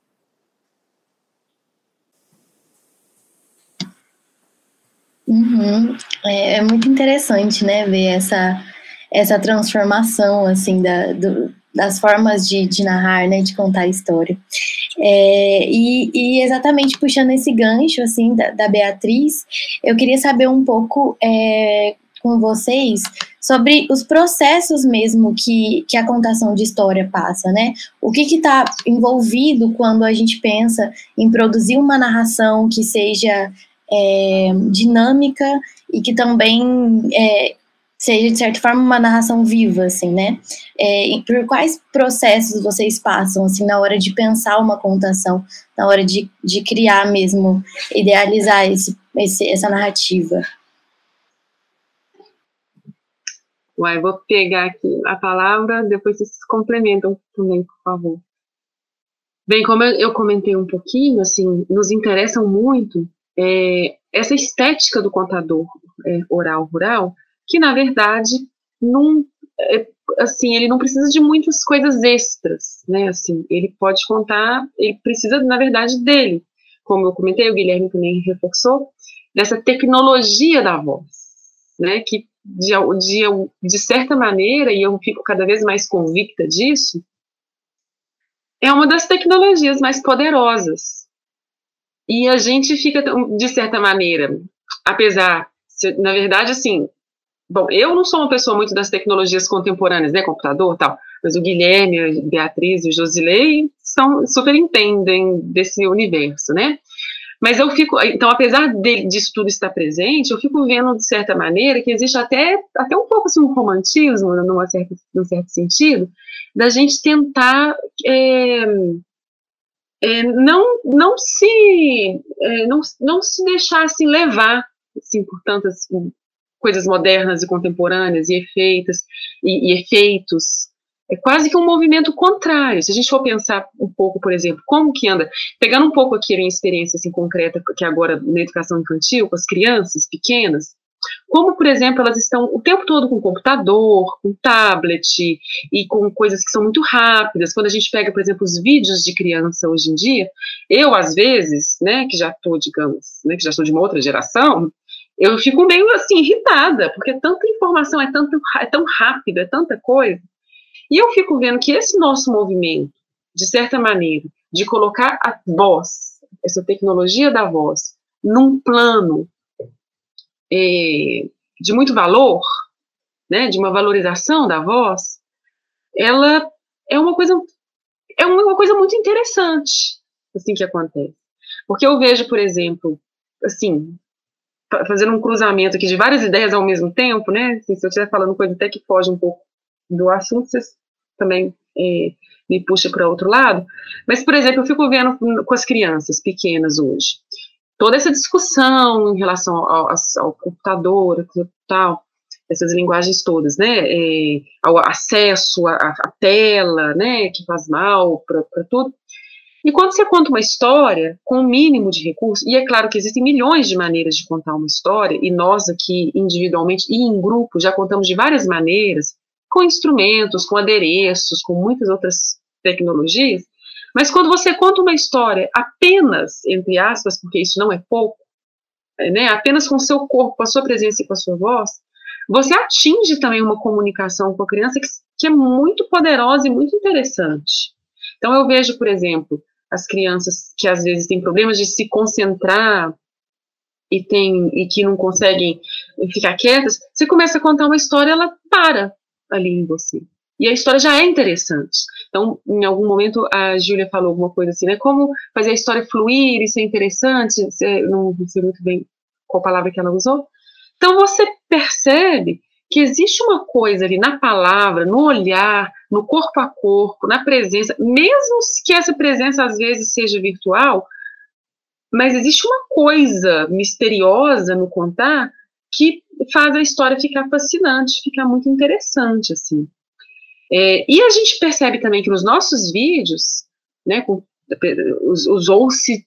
S1: Uhum. É, é, muito interessante, né, ver essa, essa transformação, assim, da, do, das formas de, de narrar, né, de contar a história. É, e, e, exatamente puxando esse gancho, assim, da, da Beatriz, eu queria saber um pouco é, com vocês sobre os processos mesmo que, que a contação de história passa, né? O que está envolvido quando a gente pensa em produzir uma narração que seja é, dinâmica e que também é, seja, de certa forma, uma narração viva, assim, né? É, por quais processos vocês passam, assim, na hora de pensar uma contação, na hora de, de criar mesmo, idealizar esse, esse, essa narrativa?
S4: Uai, vou pegar aqui a palavra, depois vocês complementam também, por favor. Bem, como eu comentei um pouquinho, assim, nos interessam muito é, essa estética do contador é, oral rural, que na verdade não é, assim ele não precisa de muitas coisas extras, né? Assim ele pode contar, ele precisa na verdade dele, como eu comentei, o Guilherme também reforçou, dessa tecnologia da voz, né, que de, de, de certa maneira, e eu fico cada vez mais convicta disso, é uma das tecnologias mais poderosas. E a gente fica, de certa maneira, apesar, na verdade, assim, bom, eu não sou uma pessoa muito das tecnologias contemporâneas, né, computador tal, mas o Guilherme, a Beatriz e o Josilei são, super entendem desse universo, né? Mas eu fico, então, apesar de, disso tudo estar presente, eu fico vendo, de certa maneira, que existe até, até um pouco assim, um romantismo, numa certa, num certo sentido, da gente tentar é, é, não, não, se, é, não, não se deixar assim, levar assim, por tantas coisas modernas e contemporâneas e efeitos, e, e efeitos é quase que um movimento contrário. Se a gente for pensar um pouco, por exemplo, como que anda, pegando um pouco aqui a minha experiência assim, concreta, que agora na educação infantil, com as crianças pequenas, como, por exemplo, elas estão o tempo todo com computador, com tablet e com coisas que são muito rápidas. Quando a gente pega, por exemplo, os vídeos de criança hoje em dia, eu, às vezes, né, que já estou, digamos, né, que já sou de uma outra geração, eu fico meio assim irritada, porque tanta informação é, tanto, é tão rápido, é tanta coisa, e eu fico vendo que esse nosso movimento, de certa maneira, de colocar a voz, essa tecnologia da voz, num plano é, de muito valor, né, de uma valorização da voz, ela é uma coisa é uma coisa muito interessante assim que acontece, porque eu vejo, por exemplo, assim, fazendo um cruzamento aqui de várias ideias ao mesmo tempo, né? Assim, se eu estiver falando coisa até que foge um pouco do assunto, vocês também é, me puxa para outro lado. Mas, por exemplo, eu fico vendo com as crianças pequenas hoje, toda essa discussão em relação ao, ao computador, tal, essas linguagens todas, né, é, ao acesso à, à, tela, né, que faz mal para tudo. E quando você conta uma história com o um mínimo de recursos, e é claro que existem milhões de maneiras de contar uma história, e nós aqui individualmente e em grupo já contamos de várias maneiras, com instrumentos, com adereços, com muitas outras tecnologias, mas quando você conta uma história apenas, entre aspas, porque isso não é pouco, é, né, apenas com o seu corpo, com a sua presença e com a sua voz, você atinge também uma comunicação com a criança que, que é muito poderosa e muito interessante. Então, eu vejo, por exemplo, as crianças que às vezes têm problemas de se concentrar e, tem, e que não conseguem ficar quietas, você começa a contar uma história, ela para, ali em você. E a história já é interessante. Então, em algum momento, a Júlia falou alguma coisa assim, né? Como fazer a história fluir e ser interessante, não sei muito bem qual palavra que ela usou. Então, você percebe que existe uma coisa ali na palavra, no olhar, no corpo a corpo, na presença, mesmo que essa presença às vezes seja virtual, mas existe uma coisa misteriosa no contar que faz a história ficar fascinante, ficar muito interessante, assim. É, e a gente percebe também que nos nossos vídeos, né, usou-se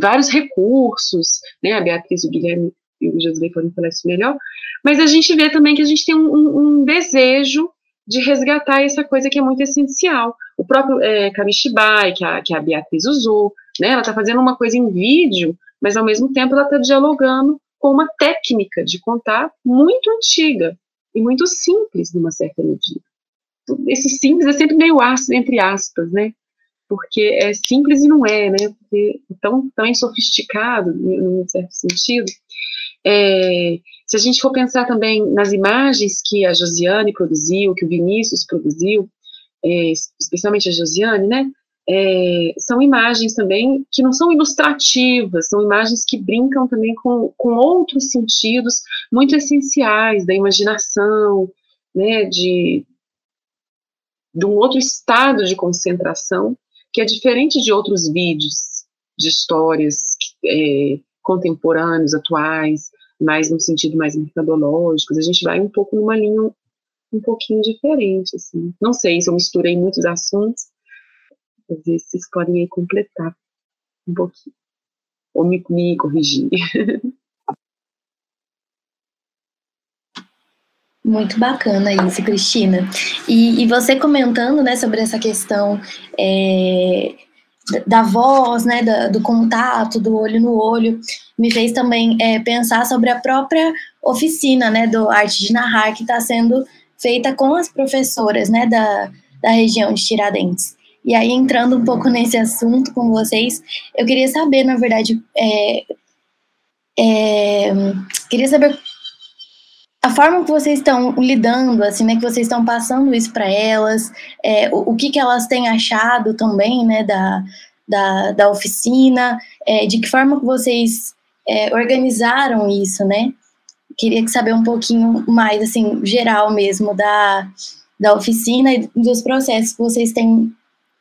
S4: vários recursos, né, a Beatriz, o Guilherme e o José podem falar isso melhor, mas a gente vê também que a gente tem um, um, um desejo de resgatar essa coisa que é muito essencial. O próprio é, Kamishibai, que a, que a Beatriz usou, né, ela está fazendo uma coisa em vídeo, mas ao mesmo tempo ela está dialogando com uma técnica de contar muito antiga e muito simples, numa certa medida. Esse simples é sempre meio ácido, entre aspas, né? Porque é simples e não é, né? Porque é tão, tão sofisticado, num certo sentido. É, se a gente for pensar também nas imagens que a Josiane produziu, que o Vinícius produziu, é, especialmente a Josiane, né? É, são imagens também que não são ilustrativas, são imagens que brincam também com, com outros sentidos muito essenciais da imaginação, né, de, de um outro estado de concentração que é diferente de outros vídeos de histórias é, contemporâneos, atuais, mais no sentido mais metodológico. A gente vai um pouco numa linha um pouquinho diferente, assim. Não sei se eu misturei muitos assuntos, às vezes vocês podem aí completar um pouquinho, ou me, me corrigir.
S1: Muito bacana isso, Cristina. E, e, você comentando né, sobre essa questão é, da voz, né, do, do, contato, do olho no olho, me fez também é, pensar sobre a própria oficina, né, do Arte de Narrar, que está sendo feita com as professoras, né, da, da região de Tiradentes. E aí, entrando um pouco nesse assunto com vocês, eu queria saber, na verdade, é, é, queria saber a forma que vocês estão lidando, assim, né, que vocês estão passando isso para elas, é, o, o, que, que elas têm achado também, né, da, da, da oficina, é, de que forma que vocês é, organizaram isso, né? Queria saber um pouquinho mais, assim, geral mesmo, da, da oficina e dos processos que vocês têm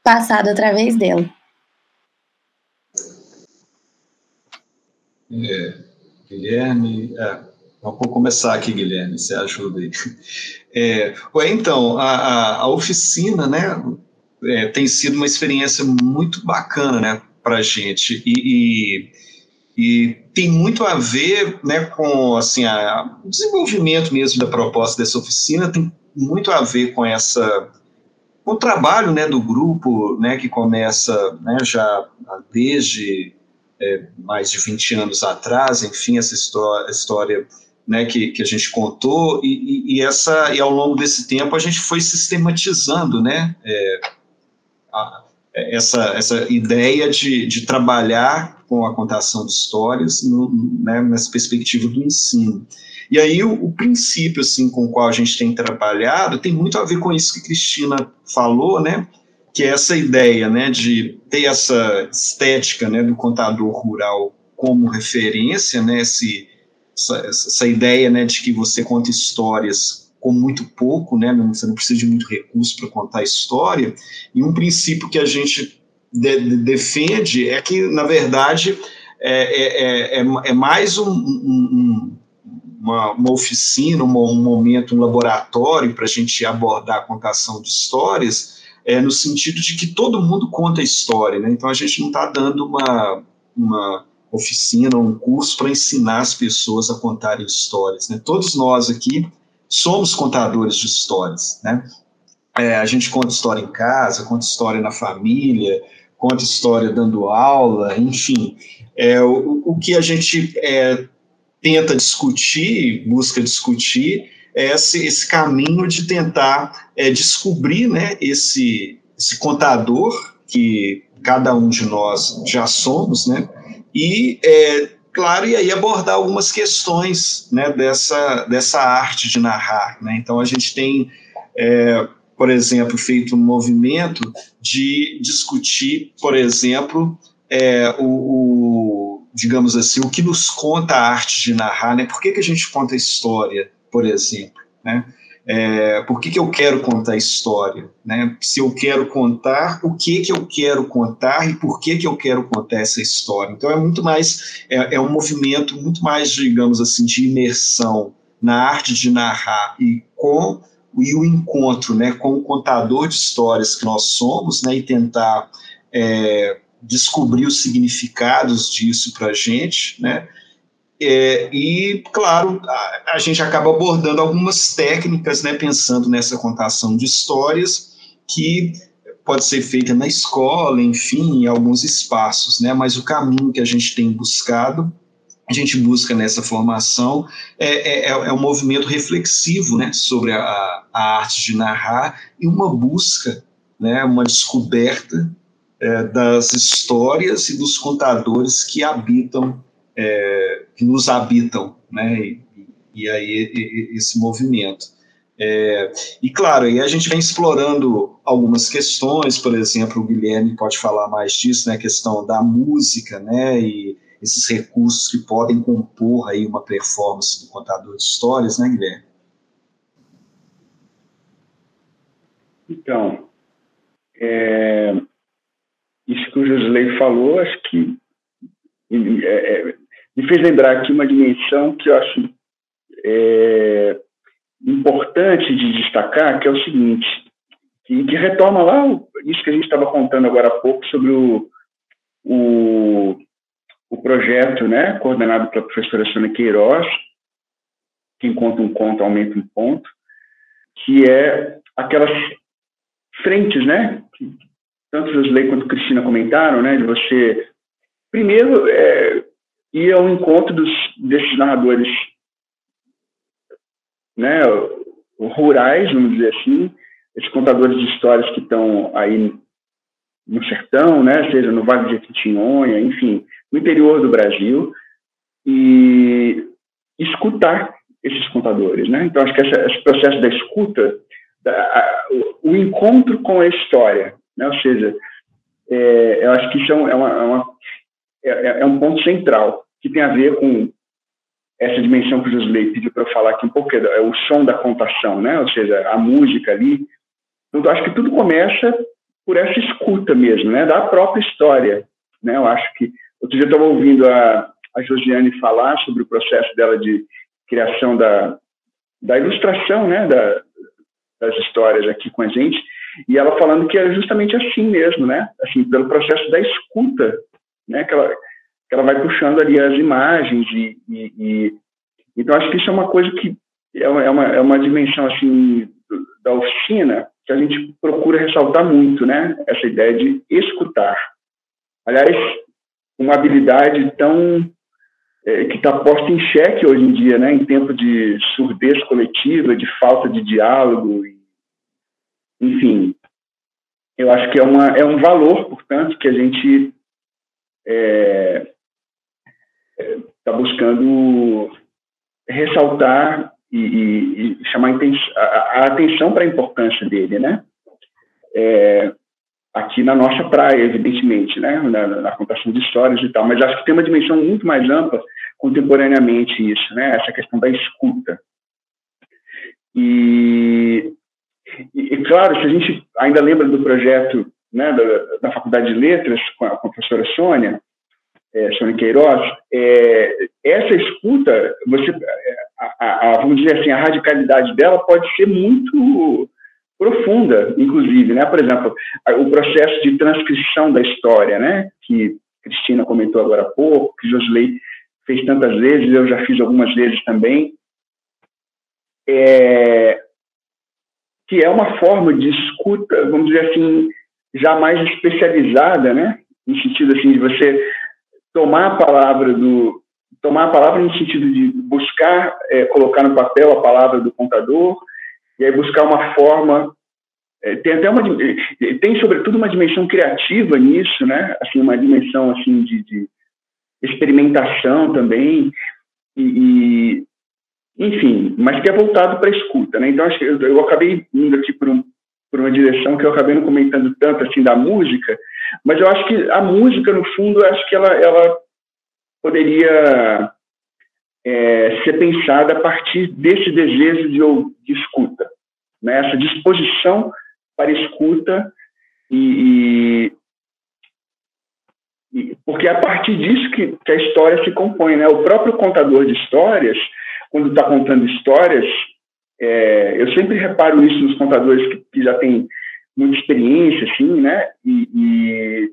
S1: passado através dela.
S2: É, Guilherme, é, vamos começar aqui, Guilherme, você ajuda aí. É, então, a, a, a oficina, né, é, tem sido uma experiência muito bacana, né, para gente e, e, e, tem muito a ver, né, com assim a, o desenvolvimento mesmo da proposta dessa oficina tem muito a ver com essa o trabalho, né, do grupo, né, que começa, né, já desde é, mais de 20 anos atrás, enfim, essa história, né, que, que a gente contou, e, e, essa, e ao longo desse tempo a gente foi sistematizando né, é, a, essa, essa ideia de, de trabalhar com a contação de histórias no, né, nessa perspectiva do ensino. E aí o, o, princípio assim com o qual a gente tem trabalhado tem muito a ver com isso que Cristina falou, né? Que é essa ideia, né, de ter essa estética, né, do contador rural como referência, né, esse, essa, essa ideia né, de que você conta histórias com muito pouco, né, você não precisa de muito recurso para contar a história, e um princípio que a gente de, de, defende é que, na verdade, é, é, é, é mais um, um, uma, uma, oficina, um, um momento, um laboratório para a gente abordar a contação de histórias, é, no sentido de que todo mundo conta história, né? então a gente não está dando uma, uma oficina, um curso para ensinar as pessoas a contarem histórias. Né? Todos nós aqui somos contadores de histórias. Né? É, a gente conta história em casa, conta história na família, conta história dando aula, enfim. É, o, o que a gente é, tenta discutir, busca discutir, é esse, esse caminho de tentar é, descobrir né, esse, esse contador que cada um de nós já somos, né? e, é, claro, e aí abordar algumas questões né, dessa, dessa arte de narrar. Né? Então, a gente tem, é, por exemplo, feito um movimento de discutir, por exemplo, é, o, o, digamos assim, o que nos conta a arte de narrar, né? Por que, que a gente conta história, por exemplo, né? É, por que, que eu quero contar história? Né? Se eu quero contar, o que, que eu quero contar e por que, que eu quero contar essa história? Então é muito mais, é, é um movimento muito mais, digamos assim, de imersão na arte de narrar e com e o encontro né, com o contador de histórias que nós somos né, e tentar é, descobrir os significados disso para a gente, né, é, e, claro, a, a, gente acaba abordando algumas técnicas, né, pensando nessa contação de histórias, que pode ser feita na escola, enfim, em alguns espaços, né, mas o caminho que a gente tem buscado, a gente busca nessa formação, é, é, é um movimento reflexivo né, sobre a, a, arte de narrar e uma busca, né, uma descoberta é, das histórias e dos contadores que habitam é, que nos habitam, né? E, e aí e, esse movimento. É, e claro, aí a gente vem explorando algumas questões, por exemplo, o Guilherme pode falar mais disso, né? A questão da música, né? E esses recursos que podem compor aí uma performance do contador de histórias, né, Guilherme?
S3: Então, é, isso que o Josilei falou, acho que é, é me fez lembrar aqui uma dimensão que eu acho é, importante de destacar, que é o seguinte, que, que retoma lá o, isso que a gente estava contando agora há pouco sobre o, o, o projeto né, coordenado pela professora Sônia Queiroz, quem conta um conto aumenta um ponto, que é aquelas frentes, né, tanto Josley quanto Cristina comentaram, né, de você, primeiro, é, ir ao encontro dos, desses narradores né, rurais, vamos dizer assim, esses contadores de histórias que estão aí no sertão, né, seja no Vale de Jequitinhonha, enfim, no interior do Brasil, e escutar esses contadores, né? Então acho que essa, esse processo da escuta, da, a, o, o, encontro com a história, né? Ou seja, é, eu acho que isso é, uma, é, uma, é, é, é, um ponto central que tem a ver com essa dimensão que o Josley pediu para eu falar aqui um pouco, é o som da contação, né? Ou seja, a música ali. Então acho que tudo começa por essa escuta mesmo, né? Da própria história, né? Eu acho que outro dia eu estava ouvindo a a Josiane falar sobre o processo dela de criação da, da ilustração, né, da, das histórias aqui com a gente, e ela falando que era justamente assim mesmo, né, assim, pelo processo da escuta, né, que ela, que ela vai puxando ali as imagens e, e, e então acho que isso é uma coisa que é uma, é uma, é dimensão assim da oficina que a gente procura ressaltar muito, né, essa ideia de escutar. Aliás, uma habilidade tão é, que está posta em xeque hoje em dia, né, em tempo de surdez coletiva, de falta de diálogo, enfim, eu acho que é, uma, é um valor, portanto, que a gente está é, é, buscando ressaltar e, e, e chamar a, a atenção para a importância dele, né? É, aqui na nossa praia, evidentemente, né, na, na, contação de histórias e tal, mas acho que tem uma dimensão muito mais ampla contemporaneamente isso, né, essa questão da escuta. E, e, e claro, se a gente ainda lembra do projeto né, da, da Faculdade de Letras com a, com a professora Sônia, é, Sônia Queiroz, é, essa escuta, você, a, a, vamos dizer assim, a radicalidade dela pode ser muito profunda, inclusive, né? Por exemplo, o processo de transcrição da história, né? Que Cristina comentou agora há pouco, que Josley fez tantas vezes, eu já fiz algumas vezes também, é, que é uma forma de escuta, vamos dizer assim, já mais especializada, né? No sentido assim de você tomar a palavra do tomar a palavra no sentido de buscar é, colocar no papel a palavra do contador e aí buscar uma forma é, tem até uma tem sobretudo uma dimensão criativa nisso né assim uma dimensão assim de, de experimentação também e, e, enfim mas que é voltado para a escuta né então acho que eu, eu acabei indo aqui por um por uma direção que eu acabei não comentando tanto assim da música mas eu acho que a música no fundo acho que ela ela poderia é, ser pensada a partir desse desejo de, de escuta, né? essa disposição para escuta e, e, porque é a partir disso que, que, a história se compõe, né? O próprio contador de histórias, quando está contando histórias, é, eu sempre reparo isso nos contadores que, que, já têm muita experiência, assim, né? E, e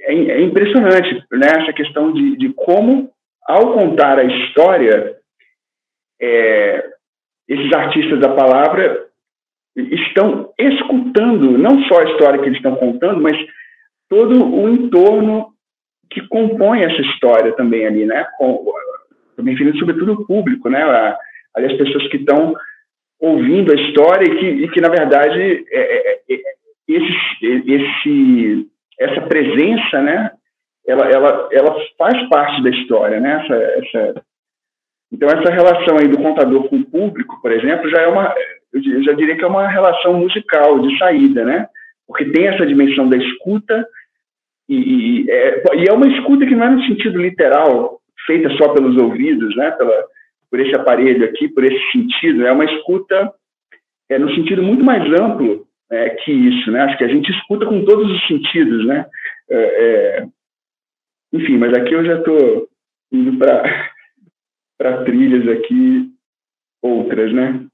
S3: é, é, impressionante, né? Essa questão de, de como ao contar a história, é, esses artistas da palavra estão escutando não só a história que eles estão contando, mas todo o entorno que compõe essa história também ali, né? Também referindo sobretudo o público, né? ali as pessoas que estão ouvindo a história e que, e que na verdade, é, é, é, esse, esse, essa presença, né? ela, ela, ela faz parte da história, né? Essa, essa, então, essa relação aí do contador com o público, por exemplo, já é uma, eu já diria que é uma relação musical, de saída, né? Porque tem essa dimensão da escuta, e, e, é, e é uma escuta que não é no sentido literal, feita só pelos ouvidos, né? Pela, por esse aparelho aqui, por esse sentido, é uma escuta é, no sentido muito mais amplo é, que isso, né? Acho que a gente escuta com todos os sentidos, né? É, é enfim, mas aqui eu já estou indo para trilhas aqui outras, né?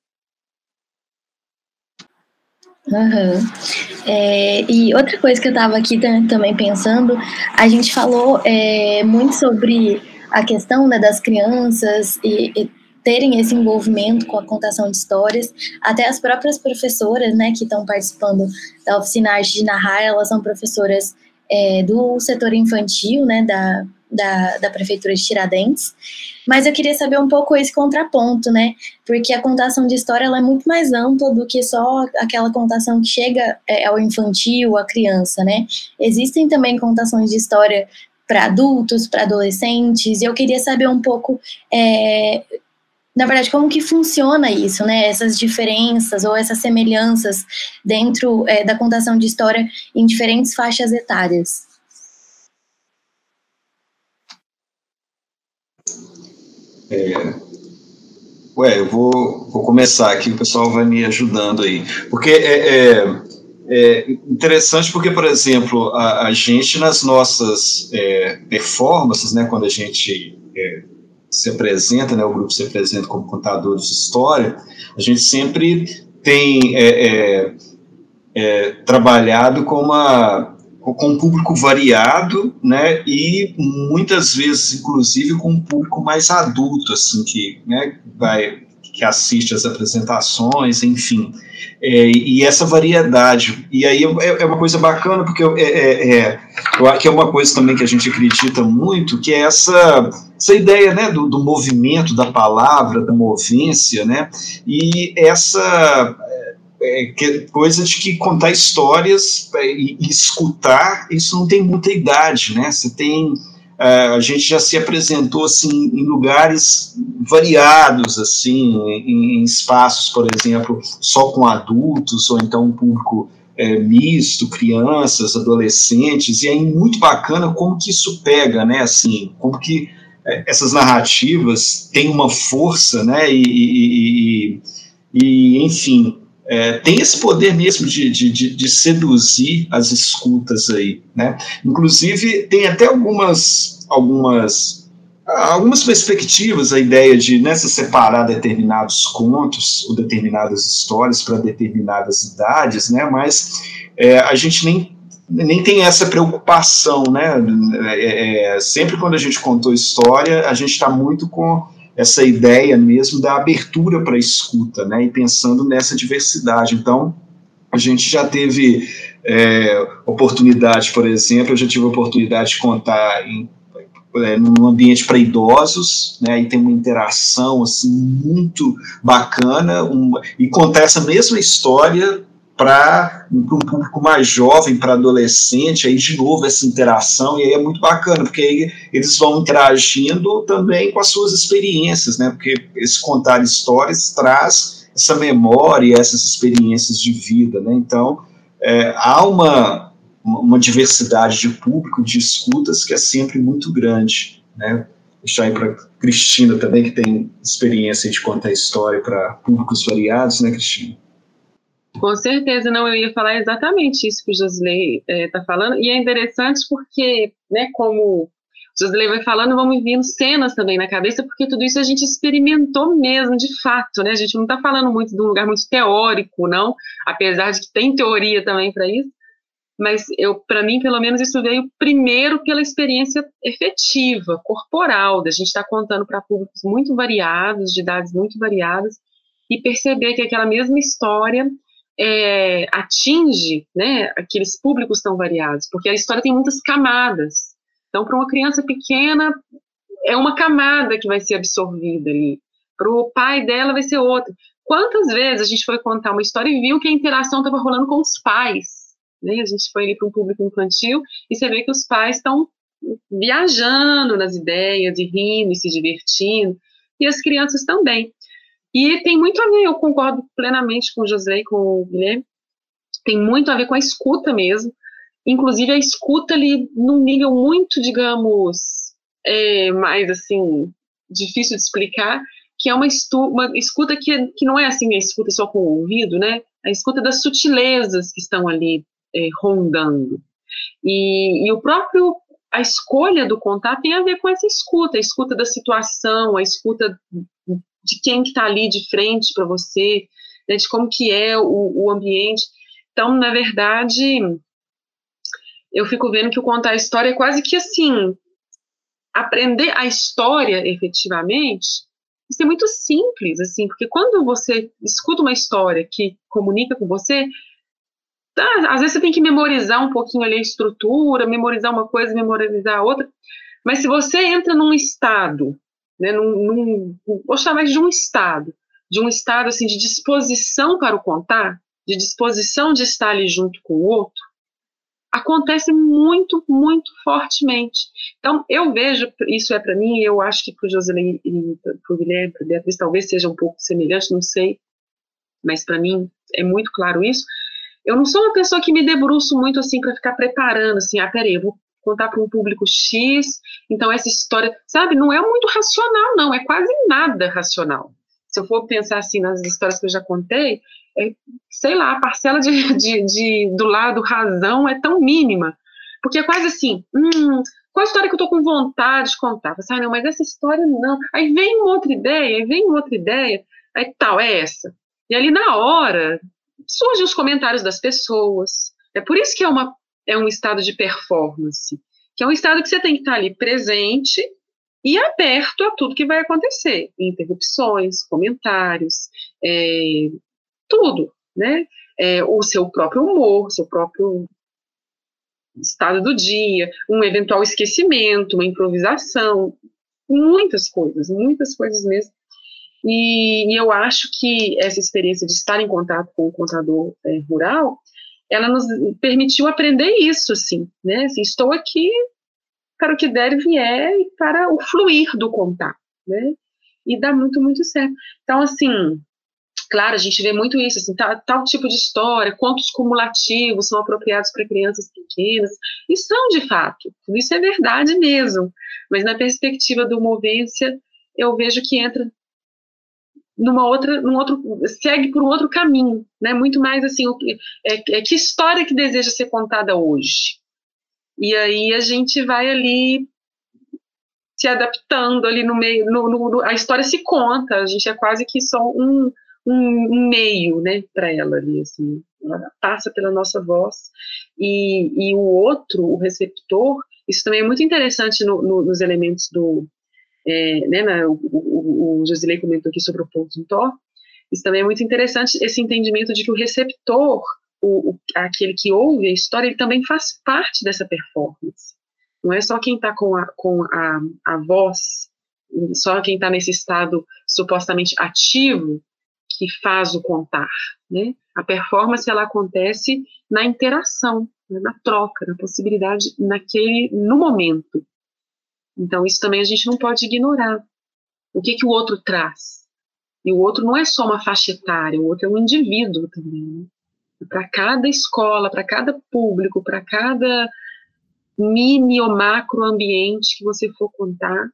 S1: Uhum. É, e outra coisa que eu estava aqui também pensando, a gente falou é, muito sobre a questão né, das crianças e, e terem esse envolvimento com a contação de histórias, até as próprias professoras, né, que estão participando da oficina Arte de Narrar, elas são professoras é, do setor infantil, né, da, da, da Prefeitura de Tiradentes, mas eu queria saber um pouco esse contraponto, né, porque a contação de história ela é muito mais ampla do que só aquela contação que chega é, ao infantil, à criança, né, existem também contações de história para adultos, para adolescentes, e eu queria saber um pouco é, na verdade, como que funciona isso, né? Essas diferenças ou essas semelhanças dentro é, da contação de história em diferentes faixas etárias.
S2: É, ué, eu vou, vou começar aqui, o pessoal vai me ajudando aí. Porque é, é, é interessante porque, por exemplo, a, a gente nas nossas é, performances, né, quando a gente é, se apresenta, né, o grupo se apresenta como contadores de história, a gente sempre tem é, é, é, trabalhado com, uma, com um público variado, né, e muitas vezes, inclusive, com um público mais adulto, assim, que, né, vai, que assiste às apresentações, enfim. É, e essa variedade. E aí é, é uma coisa bacana, porque é, é, é, eu acho que é uma coisa também que a gente acredita muito, que é essa, essa ideia né, do, do movimento da palavra, da movência, né, e essa é, coisa de que contar histórias e, e escutar, isso não tem muita idade, né, você tem a gente já se apresentou assim em lugares variados assim em, em, espaços por exemplo só com adultos ou então um público é, misto crianças adolescentes e é muito bacana como que isso pega né assim como que é, essas narrativas têm uma força né e, e, e, e enfim é, tem esse poder mesmo de, de, de, seduzir as escutas aí, né? Inclusive, tem até algumas, algumas, algumas perspectivas, a ideia de né, se separar determinados contos ou determinadas histórias para determinadas idades, né? Mas é, a gente nem, nem tem essa preocupação, né? É, é sempre quando a gente contou história, a gente está muito com essa ideia mesmo da abertura para a escuta, né, e pensando nessa diversidade. Então, a gente já teve é, oportunidade, por exemplo, eu já tive a oportunidade de contar em é, num ambiente para idosos, né, e tem uma interação assim muito bacana, um, e contar essa mesma história para um público mais jovem, para adolescente, aí de novo essa interação, e aí é muito bacana, porque aí eles vão interagindo também com as suas experiências, né? Porque esse contar histórias traz essa memória, essas experiências de vida, né? Então, é, há uma, uma diversidade de público, de escutas, que é sempre muito grande, né? Deixar aí para Cristina também, que tem experiência de contar história para públicos variados, né, Cristina?
S4: Com certeza, não, eu ia falar exatamente isso que o Josley está eh, é, falando, e é interessante porque, né, como o Josley vai falando, vão me vindo cenas também na cabeça, porque tudo isso a gente experimentou mesmo, de fato, né, a gente não está falando muito de um lugar muito teórico, não, apesar de que tem teoria também para isso, mas eu, para mim, pelo menos, isso veio primeiro pela experiência efetiva, corporal, da gente estar tá contando para públicos muito variados, de idades muito variadas, e perceber que aquela mesma história é, atinge né, aqueles públicos tão variados, porque a história tem muitas camadas. Então, para uma criança pequena, é uma camada que vai ser absorvida ali. Para o pai dela, vai ser outra. Quantas vezes a gente foi contar uma história e viu que a interação estava rolando com os pais? Né? A gente foi ali para um público infantil e você vê que os pais estão viajando nas ideias e rindo e se divertindo, e as crianças também. E tem muito a ver, eu concordo plenamente com o José e com o Guilherme, tem muito a ver com a escuta mesmo, inclusive a escuta ali num nível muito, digamos, é, mais assim, difícil de explicar, que é uma, uma escuta que, que não é assim a escuta só com o ouvido, né? A escuta das sutilezas que estão ali é, rondando. E, e, o próprio, a escolha do contato tem a ver com essa escuta, a escuta da situação, a escuta de quem que está ali de frente para você, né, de como que é o, o ambiente. Então, na verdade, eu fico vendo que o contar a história é quase que assim, aprender a história efetivamente isso é muito simples, assim, porque quando você escuta uma história que comunica com você, tá, às vezes você tem que memorizar um pouquinho ali a estrutura, memorizar uma coisa, memorizar outra, mas se você entra num estado, né, num, num, vou chamar de um estado, de um estado assim de disposição para o contar, de disposição de estar ali junto com o outro, acontece muito, muito fortemente. Então, eu vejo, isso é para mim, eu acho que para o Joselin e para o Guilherme, para Beatriz, talvez seja um pouco semelhante, não sei, mas para mim é muito claro isso. Eu não sou uma pessoa que me debruço muito assim para ficar preparando, assim, ah, peraí, eu vou contar para um público X, então essa história, sabe, não é muito racional, não, é quase nada racional. Se eu for pensar assim nas histórias que eu já contei, é, sei lá, a parcela de, de, de, do lado razão é tão mínima, porque é quase assim, hum, qual a história que eu tô com vontade de contar? Você, ah, não, mas essa história não. Aí vem uma outra ideia, aí vem uma outra ideia, aí tal, é essa. E ali na hora surgem os comentários das pessoas. É por isso que é, uma, é um estado de performance, que é um estado que você tem que estar ali presente e aberto a tudo que vai acontecer, interrupções, comentários, é, tudo, né? É, o seu próprio humor, seu próprio estado do dia, um eventual esquecimento, uma improvisação, muitas coisas, muitas coisas mesmo. E, e eu acho que essa experiência de estar em contato com o contador é, rural, ela nos permitiu aprender isso, assim, né? Assim, estou aqui para o que der e vier e para o fluir do contar, né? E dá muito, muito certo. Então, assim, Claro, a gente vê muito isso, assim, tal, tal tipo de história, contos cumulativos são apropriados para crianças pequenas, e são de fato, isso é verdade mesmo, mas na perspectiva do Movência, eu vejo que entra numa outra, num outro, segue por um outro caminho, né, muito mais assim, o que, é, é que história que deseja ser contada hoje, e aí a gente vai ali se adaptando ali no meio, no, no, a história se conta, a gente é quase que só um, um, meio, né, para ela ali, assim, ela passa pela nossa voz, e, e o outro, o receptor, isso também é muito interessante no, no, nos elementos do, é, né, na, o, o, o Josilei comentou aqui sobre o ponto Tó, isso também é muito interessante, esse entendimento de que o receptor, o, o, aquele que ouve a história, ele também faz parte dessa performance. Não é só quem está com, a, com a, a voz, só quem está nesse estado supostamente ativo, que faz o contar, né? A performance ela acontece na interação, né? na troca, na possibilidade naquele no momento. Então isso também a gente não pode ignorar. O que que o outro traz? E o outro não é só uma faixa etária, o outro é um indivíduo também. Né? Para cada escola, para cada público, para cada mini ou macro ambiente que você for contar,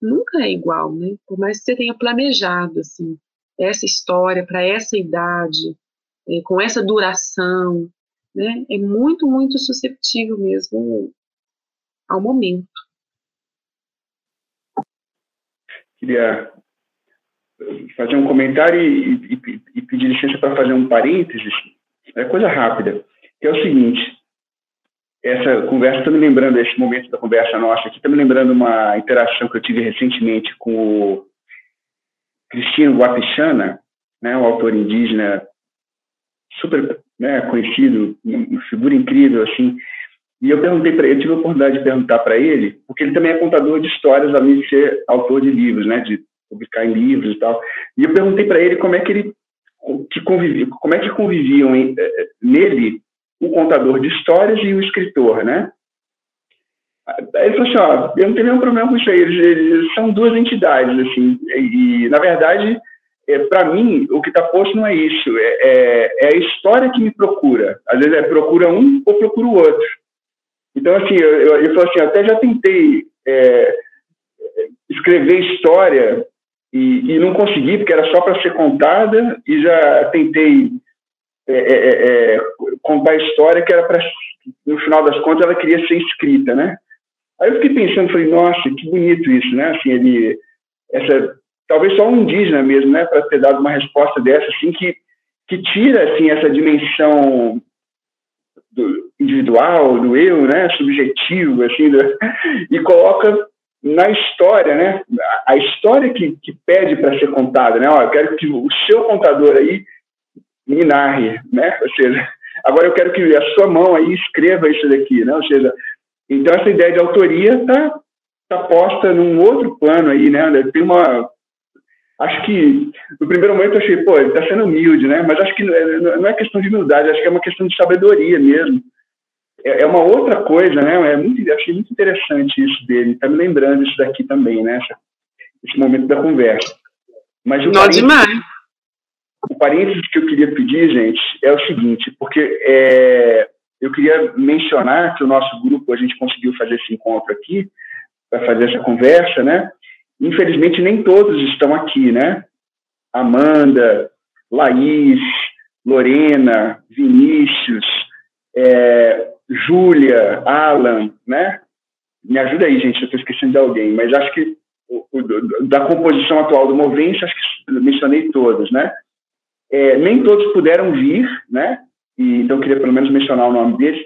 S4: nunca é igual, né? Por mais que você tenha planejado, assim, essa história para essa idade, é, com essa duração, né, é muito, muito susceptível mesmo ao momento.
S3: Queria fazer um comentário e, e, e pedir licença para fazer um parênteses, é coisa rápida, que é o seguinte, essa conversa está me lembrando, esse momento da conversa nossa aqui, está me lembrando uma interação que eu tive recentemente com o Cristino Guapichana, né, um autor indígena super né, conhecido, uma figura incrível, assim, e eu perguntei para ele, tive a oportunidade de perguntar para ele, porque ele também é contador de histórias, além de ser autor de livros, né, de publicar em livros e tal. E eu perguntei para ele como é que ele que convivia, como é que conviviam em, eh, nele o contador de histórias e o escritor, né? Aí ele falou assim, ó, eu não tenho nenhum problema com isso aí, eles, eles são duas entidades, assim, e, na verdade, é, para mim, o que está posto não é isso, é, é, é, a história que me procura, às vezes é procura um ou procura o outro. Então, assim, eu, eu, eu assim, até já tentei é, escrever história e, e, não consegui, porque era só para ser contada, e já tentei é, é, é, contar história que era para, no final das contas, ela queria ser escrita, né? Aí eu fiquei pensando, falei, nossa, que bonito isso, né? Assim, ele, essa, talvez só um indígena mesmo, né, para ter dado uma resposta dessa, assim, que, que tira, assim, essa dimensão do individual, do eu, né, subjetivo, assim, do, e coloca na história, né? A história que, que pede para ser contada, né? Ó, eu quero que o seu contador aí me narre, né? Ou seja, agora eu quero que a sua mão aí escreva isso daqui, né? Ou seja, então essa ideia de autoria está tá posta num outro plano aí, né? Tem uma acho que no primeiro momento eu achei, pô, ele está sendo humilde, né? Mas acho que não é questão de humildade, acho que é uma questão de sabedoria mesmo. É, é uma outra coisa, né? É muito, achei muito interessante isso dele. Está me lembrando isso daqui também, né? Esse momento da conversa.
S4: Mas o Não demais.
S3: O parênteses que eu queria pedir, gente, é o seguinte, porque é, eu queria mencionar que o nosso grupo, a gente conseguiu fazer esse encontro aqui, para fazer essa conversa, né? Infelizmente, nem todos estão aqui, né? Amanda, Laís, Lorena, Vinícius, é, Júlia, Alan, né? Me ajuda aí, gente, eu estou esquecendo de alguém, mas acho que o, o, da composição atual do Movência, acho que mencionei todos, né? É, nem todos puderam vir, né? E, então, queria pelo menos mencionar o nome deles.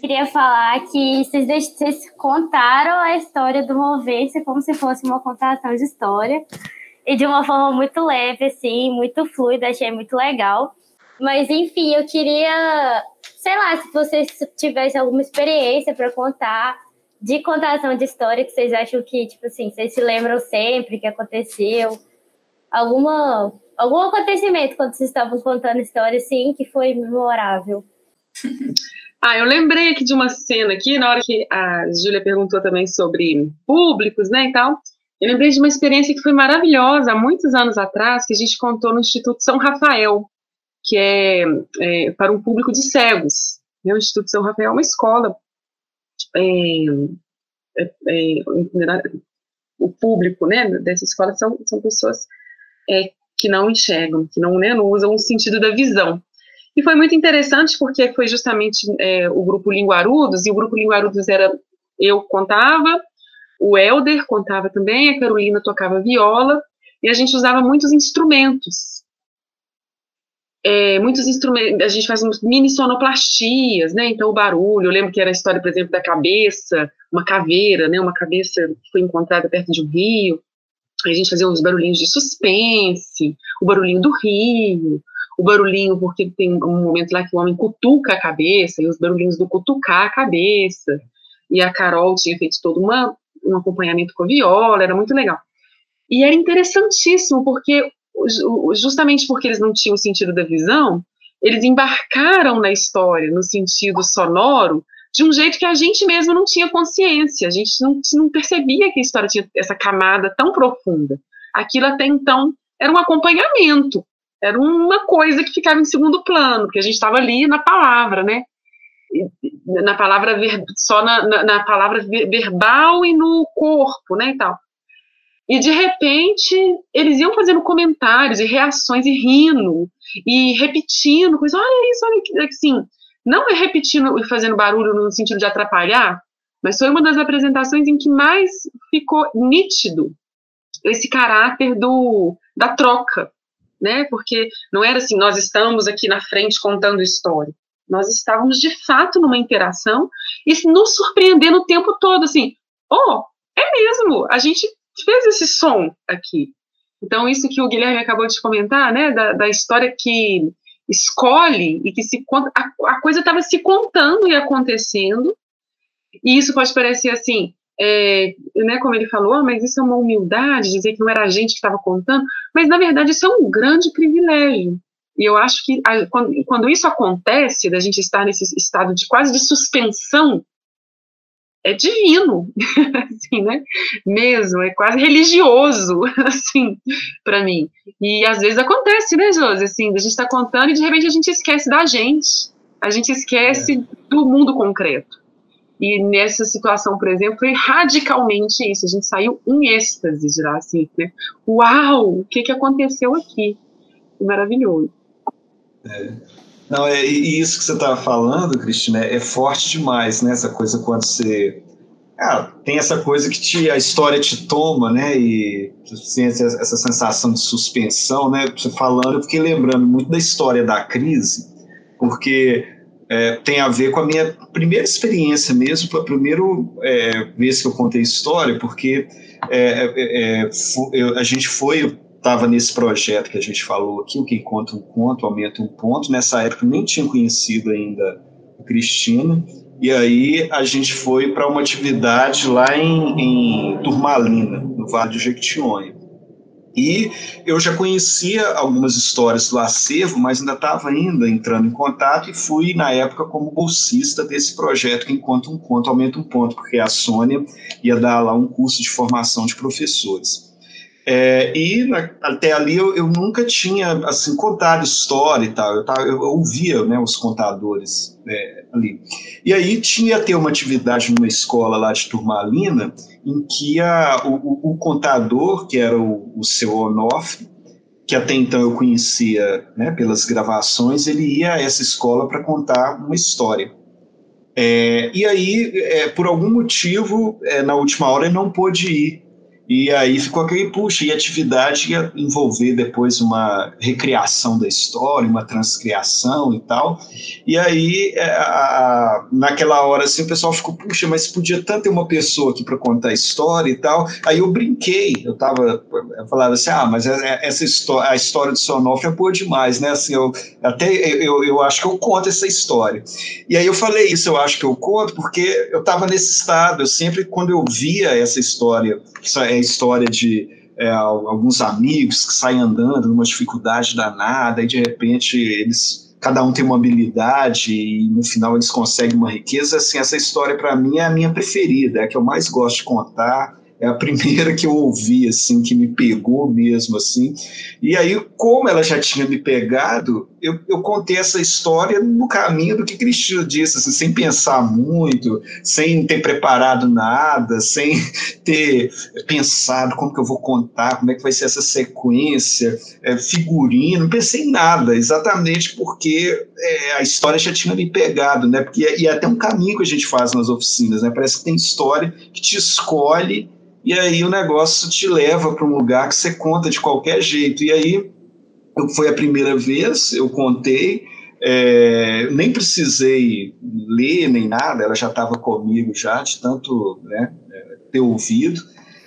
S6: Queria falar que vocês, vocês contaram a história do Movência como se fosse uma contação de história. E de uma forma muito leve, assim, muito fluida, achei muito legal. Mas, enfim, eu queria, sei lá, se vocês tivessem alguma experiência para contar de contação de história que vocês acham que, tipo assim, vocês se lembram sempre que aconteceu. Alguma, algum acontecimento quando vocês estavam contando história, assim, que foi memorável.
S4: Ah, eu lembrei aqui de uma cena aqui, na hora que a Júlia perguntou também sobre públicos, né, e tal. Eu lembrei de uma experiência que foi maravilhosa, há muitos anos atrás, que a gente contou no Instituto São Rafael, que é, é para um público de cegos. Né? O Instituto São Rafael é uma escola. É, é, é o público né, dessa escola são, são pessoas é, que não enxergam, que não, né, não usam o sentido da visão. E foi muito interessante porque foi justamente é, o grupo Linguarudos, e o grupo Linguarudos era eu contava, o Elder contava também, a Carolina tocava viola, e a gente usava muitos instrumentos. É, muitos instrumentos, a gente faz mini sonoplastias, né? Então o barulho, eu lembro que era a história, por exemplo, da cabeça, uma caveira, né? Uma cabeça que foi encontrada perto de um rio. A gente fazia uns barulhinhos de suspense, o barulhinho do rio, o barulhinho, porque tem um momento lá que o homem cutuca a cabeça, e os barulhinhos do cutucar a cabeça. E a Carol tinha feito todo uma, um acompanhamento com viola, era muito legal. E era interessantíssimo, porque justamente porque eles não tinham o sentido da visão, eles embarcaram na história, no sentido sonoro, de um jeito que a gente mesmo não tinha consciência, a gente não, não percebia que a história tinha essa camada tão profunda. Aquilo até então era um acompanhamento, era uma coisa que ficava em segundo plano, porque a gente estava ali na palavra, né? Na palavra só na, na, na, palavra verbal e no corpo, né, e tal. E de repente eles iam fazendo comentários e reações e rindo e repetindo coisas. Olha isso, olha assim, não é repetindo e fazendo barulho no sentido de atrapalhar, mas foi uma das apresentações em que mais ficou nítido esse caráter do da troca, né? Porque não era assim, nós estamos aqui na frente contando história. Nós estávamos de fato numa interação e nos surpreendendo o tempo todo, assim, oh, é mesmo, a gente fez esse som aqui. Então, isso que o Guilherme acabou de comentar, né, da, da história que escolhe e que se conta, a, a coisa estava se contando e acontecendo, e isso pode parecer assim, é, né, como ele falou, ah, mas isso é uma humildade, dizer que não era a gente que estava contando, mas na verdade isso é um grande privilégio. E eu acho que a, quando, quando, isso acontece, da gente estar nesse estado de quase de suspensão, é divino, assim, né? Mesmo, é quase religioso, assim, para mim. E às vezes acontece, né, Josi? Assim, a gente está contando e de repente a gente esquece da gente, a gente esquece é. do mundo concreto. E nessa situação, por exemplo, foi radicalmente isso. A gente saiu em êxtase de lá, assim, né? Uau, o que, que aconteceu aqui? Maravilhoso.
S2: É. Não, é, e isso que você estava falando, Cristina, é forte demais, né? Essa coisa quando você. Ah, tem essa coisa que te, a história te toma, né? E assim, essa sensação de suspensão, né? Você falando, eu fiquei lembrando muito da história da crise, porque é, tem a ver com a minha primeira experiência mesmo, a primeira é, vez que eu contei história, porque é, é, é a gente foi, estava nesse projeto que a gente falou aqui, o Quem Conta um Conto, Aumenta um Ponto, nessa época nem tinha conhecido ainda a Cristina, e aí a gente foi para uma atividade lá em, em Turmalina, no Vale do Jequitinhonha. E eu já conhecia algumas histórias do acervo, mas ainda estava ainda entrando em contato e fui, na época, como bolsista desse projeto que Enquanto um Conto Aumenta um Ponto, porque a Sônia ia dar lá um curso de formação de professores. É, e na, até ali eu, eu, nunca tinha assim contado história e tal. Eu, tava, eu ouvia né, os contadores é, ali. E aí tinha ter uma atividade numa escola lá de Turmalina em que a, o, o, contador, que era o, o seu Onofre, que até então eu conhecia né, pelas gravações, ele ia a essa escola para contar uma história. É, e aí, é, por algum motivo, é, na última hora ele não pôde ir e aí ficou aquele, puxa, e atividade ia envolver depois uma recriação da história, uma transcriação e tal. E aí, é, a, a, naquela hora, assim, o pessoal ficou, puxa, mas podia tanto ter uma pessoa aqui para contar a história e tal. Aí eu brinquei, eu tava, eu falava assim, ah, mas essa história, a história do Sonofre é boa demais, né? Assim, eu, até eu, eu acho que eu conto essa história. E aí eu falei isso, eu acho que eu conto, porque eu estava nesse estado, eu sempre, quando eu via essa história, é história de é, alguns amigos que saem andando numa dificuldade danada e de repente eles cada um tem uma habilidade e no final eles conseguem uma riqueza. Assim, essa história para mim é a minha preferida, é a que eu mais gosto de contar é a primeira que eu ouvi, assim, que me pegou mesmo, assim. E aí, como ela já tinha me pegado, eu, eu contei essa história no caminho do que Cristina disse, assim, sem pensar muito, sem ter preparado nada, sem ter pensado como que eu vou contar, como é que vai ser essa sequência, é, figurino, não pensei em nada, exatamente porque é, a história já tinha me pegado, né? Porque, e é até um caminho que a gente faz nas oficinas, né? Parece que tem história que te escolhe e aí o negócio te leva para um lugar que você conta de qualquer jeito. E aí foi a primeira vez, eu contei, é, nem precisei ler nem nada, ela já estava comigo já, de tanto né, ter ouvido.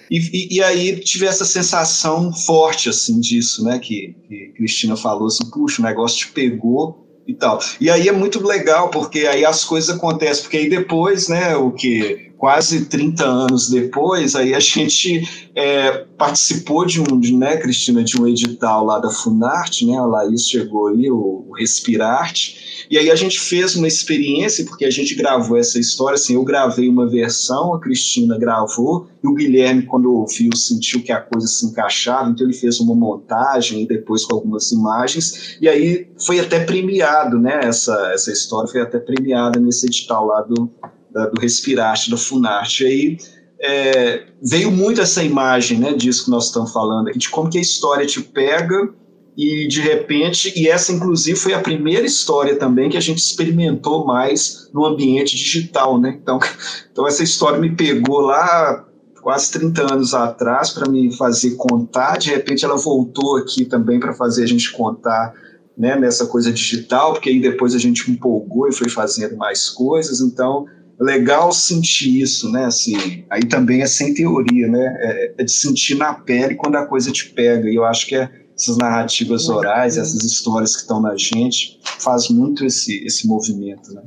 S2: E, e, e, aí tive essa sensação forte assim disso, né, que, que Cristina falou assim, puxa, o negócio te pegou e tal. E aí é muito legal, porque aí as coisas acontecem, porque aí depois, né, o que quase 30 anos depois, aí a gente é, participou de um, de, né, Cristina, de um edital lá da Funarte, né, a Laís chegou aí, o, o Respirarte, e aí a gente fez uma experiência, porque a gente gravou essa história, assim, eu gravei uma versão, a Cristina gravou, e o Guilherme, quando ouviu, sentiu que a coisa se encaixava, então ele fez uma montagem, depois com algumas imagens, e aí foi até premiado, né, essa, essa história foi até premiada nesse edital lá do, da, do Respirarte, da Funarte. Aí é, veio muito essa imagem né, disso que nós estamos falando de como que a história te pega e de repente, e essa inclusive foi a primeira história também que a gente experimentou mais no ambiente digital, né? Então, então essa história me pegou lá quase 30 anos atrás para me fazer contar, de repente ela voltou aqui também para fazer a gente contar né, nessa coisa digital, porque aí depois a gente empolgou e foi fazendo mais coisas, então legal sentir isso, né? Assim, aí também é sem teoria, né? É, é, de sentir na pele quando a coisa te pega. E eu acho que é essas narrativas orais, essas histórias que estão na gente, faz muito esse, esse movimento, né?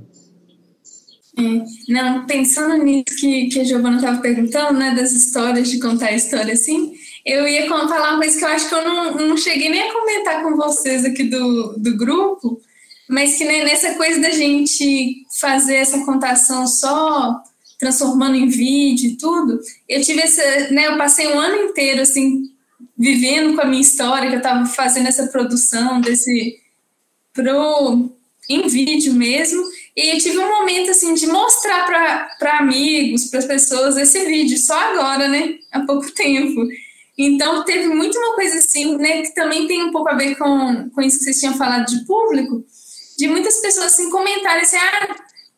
S5: É, não, pensando nisso que, que a Giovana estava perguntando, né, das histórias, de contar história assim, eu ia falar uma coisa que eu acho que eu não, não cheguei nem a comentar com vocês aqui do, do grupo, mas que né, nessa coisa da gente fazer essa contação só transformando em vídeo e tudo, eu tive essa, né, eu passei um ano inteiro assim vivendo com a minha história, que eu estava fazendo essa produção desse pro em vídeo mesmo, e eu tive um momento assim de mostrar para amigos, para as pessoas esse vídeo só agora, né, há pouco tempo. Então teve muito uma coisa assim, né, que também tem um pouco a ver com, com isso que vocês tinham falado de público, de muitas pessoas assim comentarem assim, ah,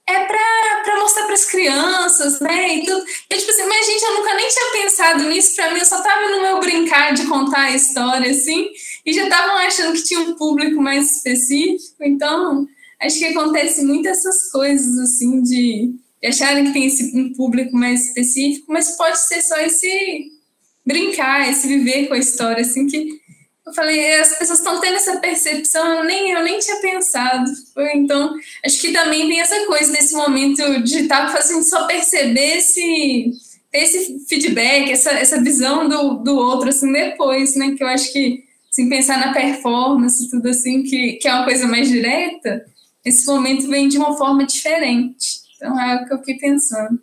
S5: é para mostrar para as crianças, né? E tudo. Eu, tipo assim, mas gente, eu nunca nem tinha pensado nisso. Para mim, eu só tava no meu brincar de contar a história, assim, e já estavam achando que tinha um público mais específico. Então, acho que acontece muito essas coisas, assim, de, de acharem que tem esse, um público mais específico, mas pode ser só esse brincar, esse viver com a história, assim, que eu falei, as pessoas estão tendo essa percepção, eu nem, eu nem tinha pensado. Então, acho que também tem essa coisa nesse momento digital, fazendo só perceber esse, esse feedback, essa, essa visão do, do outro, assim, depois, né? Que eu acho que, assim, pensar na performance, tudo assim, que, que é uma coisa mais direta, esse momento vem de uma forma diferente. Então, é o que eu fiquei pensando.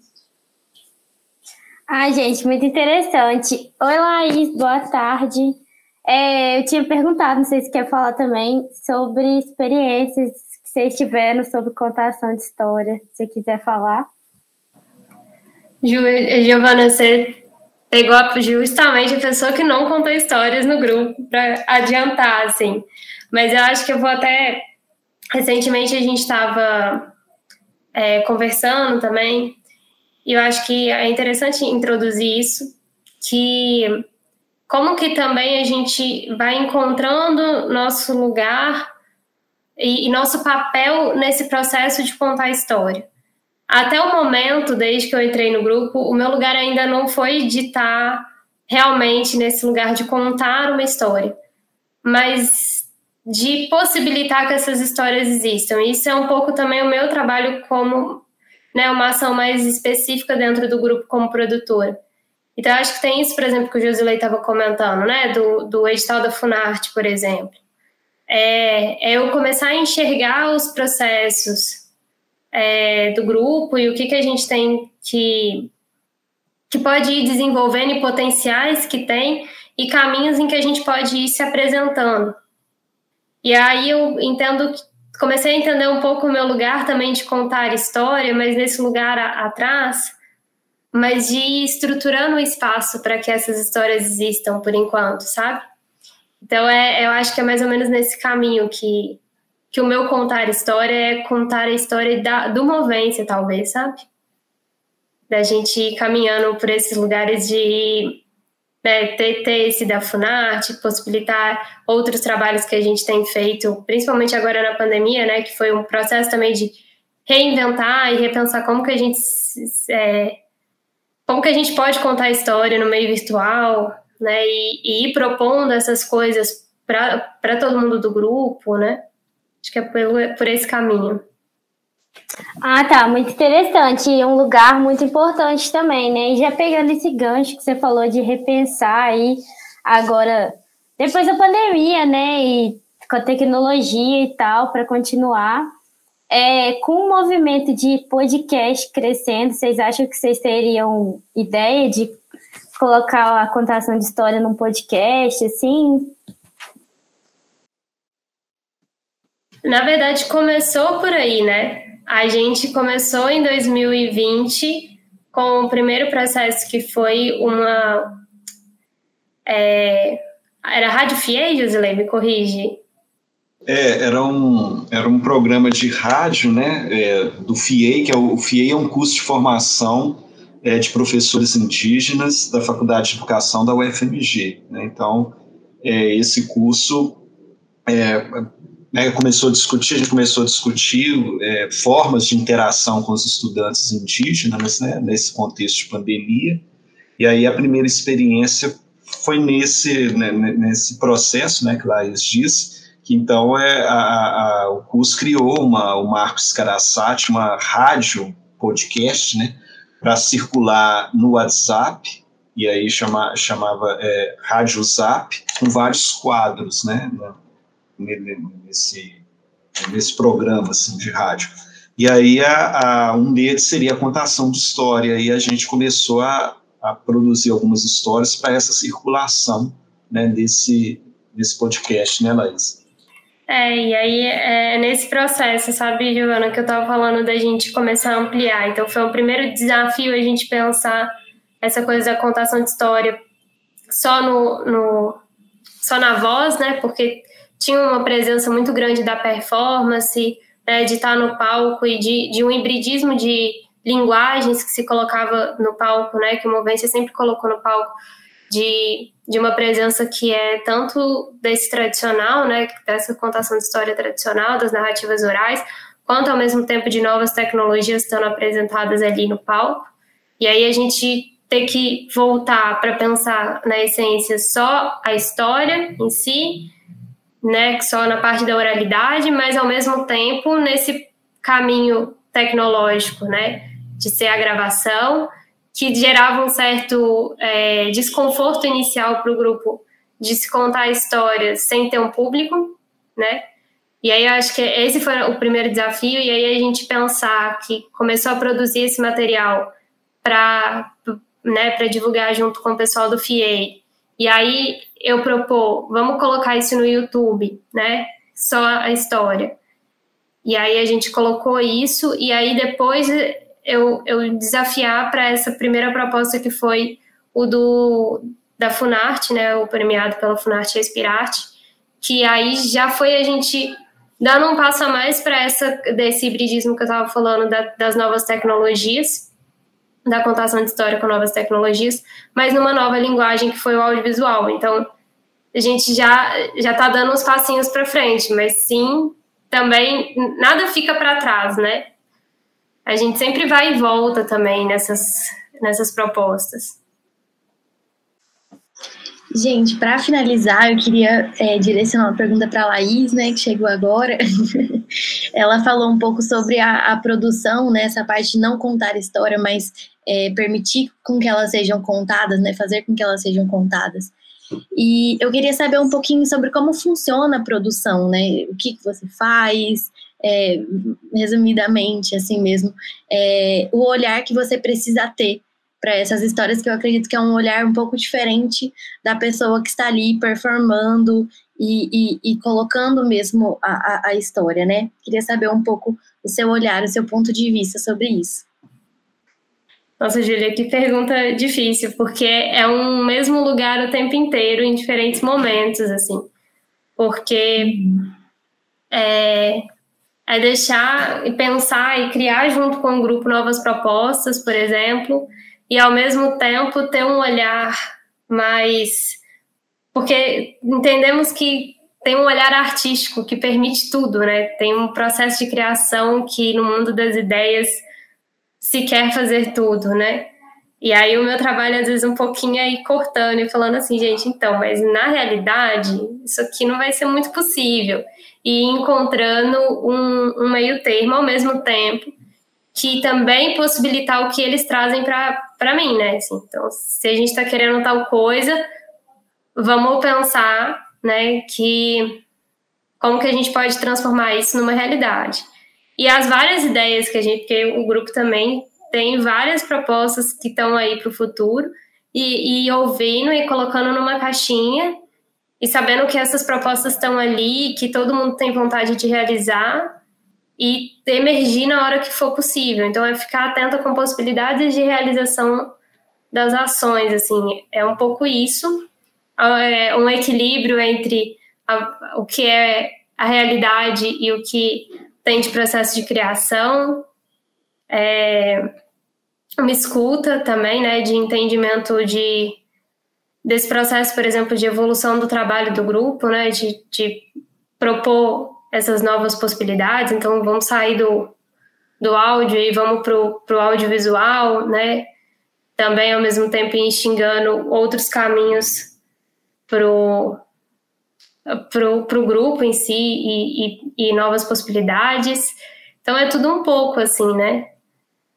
S6: Ai, gente, muito interessante. Oi, Laís, boa tarde. É, eu tinha perguntado, não sei se quer falar também, sobre experiências que vocês tiveram sobre contação de história, se você quiser falar.
S7: Giovana, você pegou justamente a pessoa que não contou histórias no grupo para adiantar, assim. Mas eu acho que eu vou até. Recentemente a gente estava é, conversando também, e eu acho que é interessante introduzir isso, que como que também a gente vai encontrando nosso lugar e, e nosso papel nesse processo de contar a história. Até o momento, desde que eu entrei no grupo, o meu lugar ainda não foi de estar realmente nesse lugar de contar uma história, mas de possibilitar que essas histórias existam. Isso é um pouco também o meu trabalho como né, uma ação mais específica dentro do grupo como produtora. Então, acho que tem isso, por exemplo, que o Josilei estava comentando, né? Do, do edital da Funarte, por exemplo. É, é eu começar a enxergar os processos é, do grupo e o que, que a gente tem que, que pode ir desenvolvendo e potenciais que tem e caminhos em que a gente pode ir se apresentando. E aí eu entendo comecei a entender um pouco o meu lugar também de contar história, mas nesse lugar a, atrás mas de ir estruturando o espaço para que essas histórias existam por enquanto, sabe? Então, é, eu acho que é mais ou menos nesse caminho que, que o meu contar história é contar a história da, do Movência, talvez, sabe? Da gente ir caminhando por esses lugares de né, ter, ter esse da Funarte, possibilitar outros trabalhos que a gente tem feito, principalmente agora na pandemia, né, que foi um processo também de reinventar e repensar como que a gente é, como que a gente pode contar a história no meio virtual, né? E, e ir propondo essas coisas para todo mundo do grupo, né? Acho que é por, por esse caminho.
S6: Ah, tá, muito interessante. E um lugar muito importante também, né? E já pegando esse gancho que você falou de repensar aí, agora, depois da pandemia, né? E com a tecnologia e tal, para continuar. É, com o movimento de podcast crescendo, vocês acham que vocês teriam ideia de colocar a contação de história num podcast, assim?
S7: Na verdade, começou por aí, né? A gente começou em 2020 com o primeiro processo que foi uma. É, era Rádio FIEI, Josilei, me corrige?
S2: É, era um, era um programa de rádio, né, é, do FIEI, que é o, o FIEI é um curso de formação é, de professores indígenas da Faculdade de Educação da UFMG. Né, então, é, esse curso é, né, começou a discutir, a gente começou a discutir é, formas de interação com os estudantes indígenas, né, nesse contexto de pandemia, e aí a primeira experiência foi nesse, né, nesse processo, né, que Laís disse, que então é, a, a, o CUS criou uma, o Marcos Carasati, uma rádio podcast, né, para circular no WhatsApp, e aí chama, chamava é, Rádio Zap, com vários quadros, né, nesse, nesse programa, assim, de rádio. E aí a, a, um deles seria a contação de história, e a gente começou a, a produzir algumas histórias para essa circulação, né, desse, desse podcast, né, Laís?
S7: É, e aí é nesse processo, sabe, Giovana, que eu estava falando da gente começar a ampliar. Então, foi o primeiro desafio a gente pensar essa coisa da contação de história só no, no só na voz, né? Porque tinha uma presença muito grande da performance, né, de estar no palco e de, de um hibridismo de linguagens que se colocava no palco, né? Que o Movência sempre colocou no palco de, de uma presença que é tanto desse tradicional, né, dessa contação de história tradicional, das narrativas orais, quanto ao mesmo tempo de novas tecnologias estando apresentadas ali no palco. E aí a gente ter que voltar para pensar na essência só a história em si, né, só na parte da oralidade, mas ao mesmo tempo nesse caminho tecnológico, né, de ser a gravação, que gerava um certo é, desconforto inicial para o grupo de se contar histórias sem ter um público, né? E aí eu acho que esse foi o primeiro desafio, e aí a gente pensar que começou a produzir esse material para né, divulgar junto com o pessoal do FIEI. E aí eu propor, vamos colocar isso no YouTube, né? Só a história. E aí a gente colocou isso, e aí depois eu, eu desafiar para essa primeira proposta que foi o do da Funarte, né, o premiado pela Funarte Respirarte, que aí já foi a gente dando um passo a mais para essa desse hibridismo que eu estava falando da, das novas tecnologias, da contação de história com novas tecnologias, mas numa nova linguagem que foi o audiovisual. Então, a gente já já está dando uns passinhos para frente, mas sim, também nada fica para trás, né? A gente sempre vai e volta também nessas nessas propostas.
S1: Gente, para finalizar, eu queria é, direcionar uma pergunta para a Laís, né, que chegou agora. Ela falou um pouco sobre a, a, produção, né, essa parte de não contar história, mas é, permitir com que elas sejam contadas, né, fazer com que elas sejam contadas. E eu queria saber um pouquinho sobre como funciona a produção, né, o que, que você faz, é, resumidamente, assim mesmo, é, o olhar que você precisa ter para essas histórias, que eu acredito que é um olhar um pouco diferente da pessoa que está ali performando e, e, e colocando mesmo a, a, a história, né? Queria saber um pouco o seu olhar, o seu ponto de vista sobre isso.
S7: Nossa, Júlia, que pergunta difícil, porque é um mesmo lugar o tempo inteiro, em diferentes momentos, assim. Porque é, é deixar e pensar e criar junto com o grupo novas propostas, por exemplo, e ao mesmo tempo ter um olhar mais. Porque entendemos que tem um olhar artístico que permite tudo, né? Tem um processo de criação que no mundo das ideias se quer fazer tudo, né? E aí o meu trabalho às vezes um pouquinho aí cortando e falando assim, gente, então, mas na realidade isso aqui não vai ser muito possível. E encontrando um, um meio termo ao mesmo tempo que também possibilitar o que eles trazem para mim, né? Assim, então, se a gente está querendo tal coisa, vamos pensar, né, que como que a gente pode transformar isso numa realidade. E as várias ideias que a gente, porque o grupo também tem várias propostas que estão aí para o futuro, e, e ouvindo e colocando numa caixinha, e sabendo que essas propostas estão ali, que todo mundo tem vontade de realizar, e emergir na hora que for possível. Então, é ficar atenta com possibilidades de realização das ações, assim, é um pouco isso, é um equilíbrio entre a, o que é a realidade e o que tem de processo de criação, é, uma escuta também, né, de entendimento de desse processo, por exemplo, de evolução do trabalho do grupo, né, de, de propor essas novas possibilidades. Então, vamos sair do, do áudio e vamos para o audiovisual, né? Também, ao mesmo tempo, instigando outros caminhos para o pro, pro grupo em si e, e, e, novas possibilidades. Então é tudo um pouco assim, né?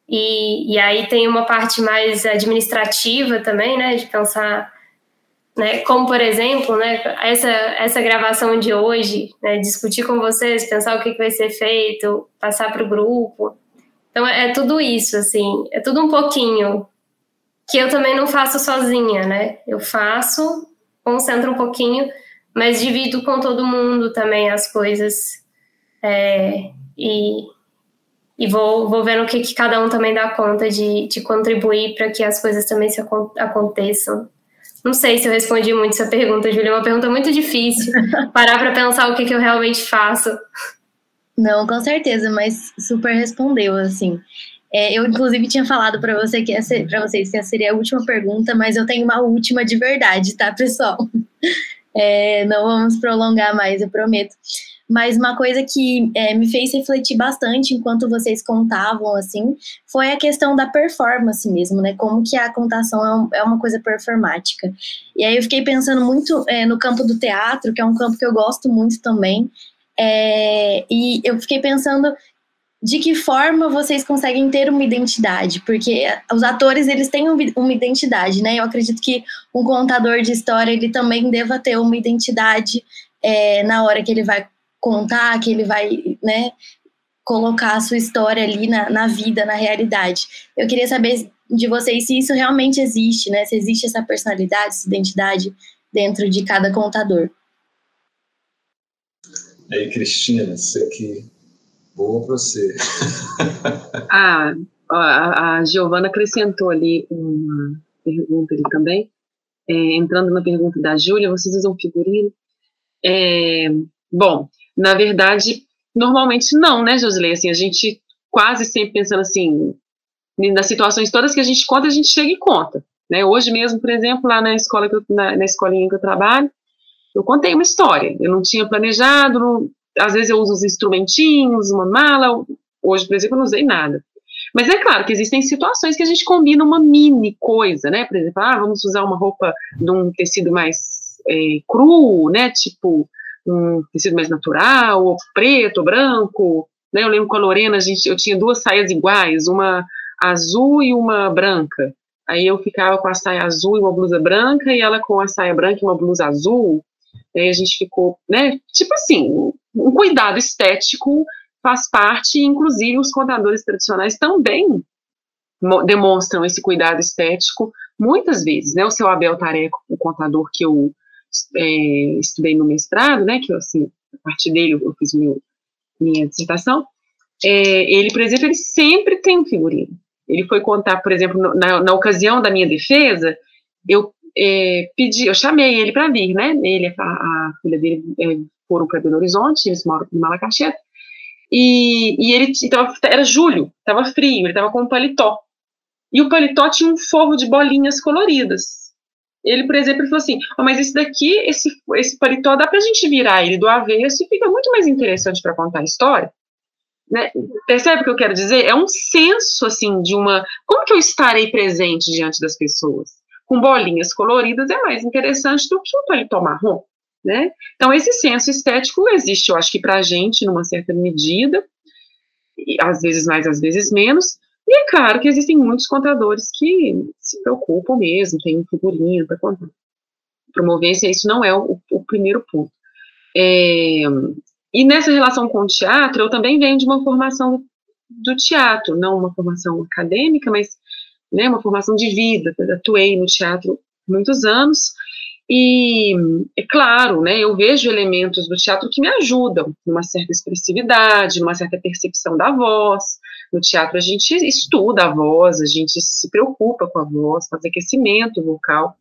S7: E, e aí tem uma parte mais administrativa também, né? De pensar, né? Como por exemplo, né? Essa, essa gravação de hoje, né? Discutir com vocês, pensar o que, que vai ser feito, passar para o grupo. Então é, é tudo isso, assim, é tudo um pouquinho que eu também não faço sozinha, né? Eu faço, concentro um pouquinho mas divido com todo mundo também as coisas é, e, e vou, vou vendo o que, que cada um também dá conta de, de contribuir para que as coisas também se aconteçam. Não sei se eu respondi muito essa pergunta, Júlia, é uma pergunta muito difícil. Parar para pensar o que, que eu realmente faço.
S1: Não, com certeza, mas super respondeu, assim. É, eu, inclusive, tinha falado para você que para vocês que essa seria a última pergunta, mas eu tenho uma última de verdade, tá, pessoal? É, não vamos prolongar mais, eu prometo. Mas uma coisa que é, me fez refletir bastante enquanto vocês contavam, assim, foi a questão da performance mesmo, né? Como que a contação é, é uma coisa performática. E aí eu fiquei pensando muito é, no campo do teatro, que é um campo que eu gosto muito também. É, e eu fiquei pensando de que forma vocês conseguem ter uma identidade, porque os atores eles têm uma identidade, né? Eu acredito que um contador de história ele também deva ter uma identidade é, na hora que ele vai contar, que ele vai, né, colocar a sua história ali na, na vida, na realidade. Eu queria saber de vocês se isso realmente existe, né? Se existe essa personalidade, essa identidade dentro de cada contador.
S2: E aí, Cristina, você que Boa para você.
S4: ah, a, a Giovana acrescentou ali uma pergunta ali também. É, entrando na pergunta da Júlia, vocês usam figurino? É, bom, na verdade, normalmente não, né, Josilei? Assim, a gente quase sempre pensando assim, nas situações todas que a gente conta, a gente chega e conta. Né? Hoje mesmo, por exemplo, lá na escola que eu, na, na escolinha que eu trabalho, eu contei uma história. Eu não tinha planejado, não, às vezes eu uso os instrumentinhos, uma mala. Hoje, por exemplo, eu não usei nada. Mas é claro que existem situações que a gente combina uma mini coisa, né? Por exemplo, ah, vamos usar uma roupa de um tecido mais é, cru, né? Tipo um tecido mais natural, ou preto, ou branco. Né? Eu lembro com a Lorena, a gente, eu tinha duas saias iguais, uma azul e uma branca. Aí eu ficava com a saia azul e uma blusa branca, e ela com a saia branca e uma blusa azul. Aí a gente ficou, né? Tipo assim, um cuidado estético faz parte, inclusive os contadores tradicionais também demonstram esse cuidado estético muitas vezes, né? O seu Abel Tareco, o contador que eu é, estudei no mestrado, né? Que eu, assim, a partir dele eu fiz meu, minha dissertação. É, ele, por exemplo, ele sempre tem um figurino. Ele foi contar, por exemplo, na, na ocasião da minha defesa, eu é, pedi, eu chamei ele para vir, né? Ele, a, a filha dele é, foram para Belo Horizonte, eles moram em Malacaxeta, e, e ele então, era julho, estava frio, ele estava com um paletó. E o paletó tinha um forro de bolinhas coloridas. Ele, por exemplo, falou assim: oh, mas esse daqui, esse, esse paletó, dá para a gente virar ele do avesso e fica muito mais interessante para contar a história. Né? Percebe o que eu quero dizer? É um senso, assim, de uma. Como que eu estarei presente diante das pessoas? Com bolinhas coloridas é mais interessante do que um paletó marrom. Né? Então, esse senso estético existe, eu acho que para a gente, numa certa medida, e às vezes mais, às vezes menos, e é claro que existem muitos contadores que se preocupam mesmo, tem um figurinho para contar. Promovência, isso não é o, o primeiro ponto. É, e nessa relação com o teatro, eu também venho de uma formação do teatro, não uma formação acadêmica, mas né, uma formação de vida. Atuei no teatro muitos anos, e, é claro, né, eu vejo elementos do teatro que me ajudam, numa certa expressividade, numa certa percepção da voz. No teatro a gente estuda a voz, a gente se preocupa com a voz, faz aquecimento vocal.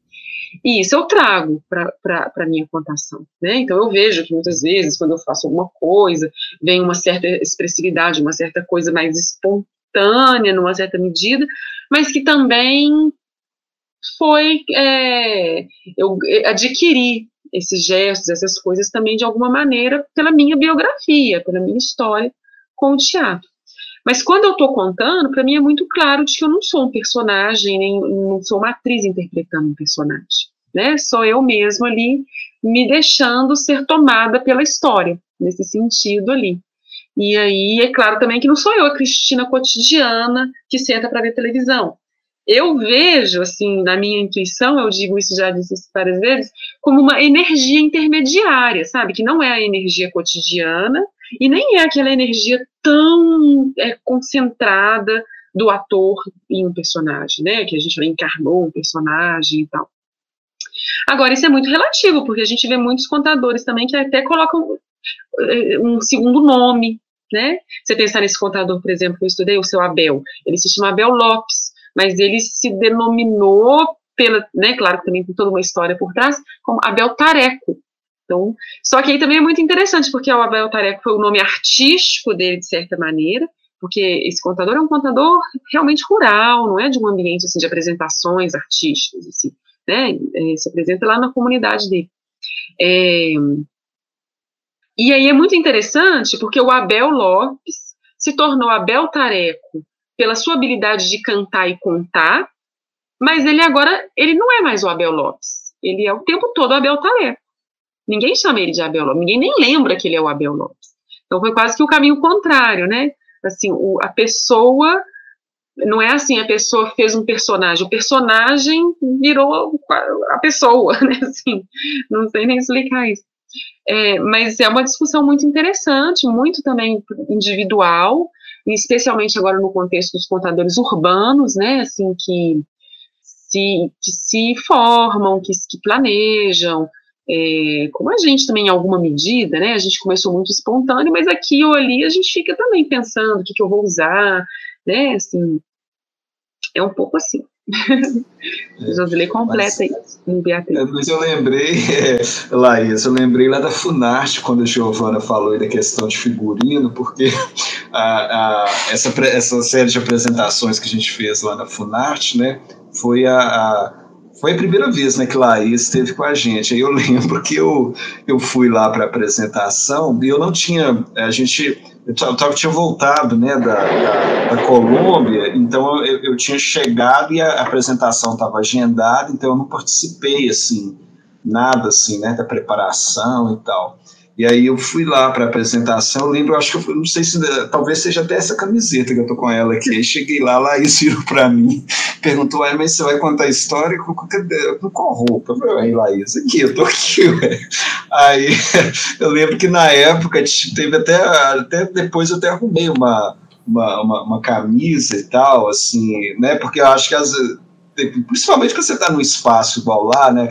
S4: E isso eu trago para a minha contação. Né? Então eu vejo que muitas vezes, quando eu faço alguma coisa, vem uma certa expressividade, uma certa coisa mais espontânea, numa certa medida, mas que também foi é, eu adquirir esses gestos, essas coisas também de alguma maneira pela minha biografia, pela minha história com o teatro. Mas quando eu estou contando, para mim é muito claro de que eu não sou um personagem, nem não sou uma atriz interpretando um personagem, né? Sou eu mesma ali me deixando ser tomada pela história nesse sentido ali. E aí é claro também que não sou eu a Cristina cotidiana que senta para ver televisão eu vejo, assim, na minha intuição, eu digo isso, já disse isso várias vezes, como uma energia intermediária, sabe? Que não é a energia cotidiana e nem é aquela energia tão é, concentrada do ator em um personagem, né? Que a gente encarnou um personagem e tal. Agora, isso é muito relativo, porque a gente vê muitos contadores também que até colocam é, um segundo nome, né? Você pensar nesse contador, por exemplo, que eu estudei, o seu Abel, ele se chama Abel Lopes, mas ele se denominou pela, né, claro que também tem toda uma história por trás, como Abel Tareco. Então, só que aí também é muito interessante, porque o Abel Tareco foi o nome artístico dele, de certa maneira, porque esse contador é um contador realmente rural, não é de um ambiente assim, de apresentações artísticas, assim, né? É, se apresenta lá na comunidade dele. É, e aí é muito interessante porque o Abel Lopes se tornou Abel Tareco pela sua habilidade de cantar e contar, mas ele agora ele não é mais o Abel Lopes. Ele é o tempo todo Abel Tareco. Ninguém chama ele de Abel Lopes, ninguém nem lembra que ele é o Abel Lopes. Então foi quase que o caminho contrário, né? Assim, o, a pessoa não é assim, a pessoa fez um personagem, o personagem virou a pessoa, né? Assim, não sei nem explicar isso. É, mas é uma discussão muito interessante, muito também individual, especialmente agora no contexto dos contadores urbanos, né? Assim, que se, que se formam, que, que planejam, é, como a gente também, em alguma medida, né, a gente começou muito espontâneo, mas aqui ou ali a gente fica também pensando o que, que eu vou usar, né, assim, é um pouco assim. É, Josilei completa mas, isso,
S2: Beatriz. É, mas eu lembrei, é, Laís, eu lembrei lá da Funarte, quando a Giovana falou da questão de figurino, porque a, a, essa, essa série de apresentações que a gente fez lá na Funarte, né, foi a, a foi a primeira vez né, que Laís esteve com a gente. Aí eu lembro que eu, eu fui lá para a apresentação e eu não tinha. A gente. Eu tava, tinha voltado né, da, da, da Colômbia, então eu, eu tinha chegado e a apresentação estava agendada, então eu não participei assim, nada assim, né, da preparação e tal. E aí eu fui lá para a apresentação, eu lembro, acho que eu não sei se talvez seja até essa camiseta que eu tô com ela aqui. Aí cheguei lá, lá e virou para mim, perguntou, ah, mas você vai contar a história com, com qual roupa? Eu falei, aí Laís, aqui, eu tô aqui, ué. Aí eu lembro que na época teve até, até depois eu até arrumei uma, uma, uma, uma camisa e tal, assim, né? Porque eu acho que as, principalmente quando você está num espaço igual lá, né?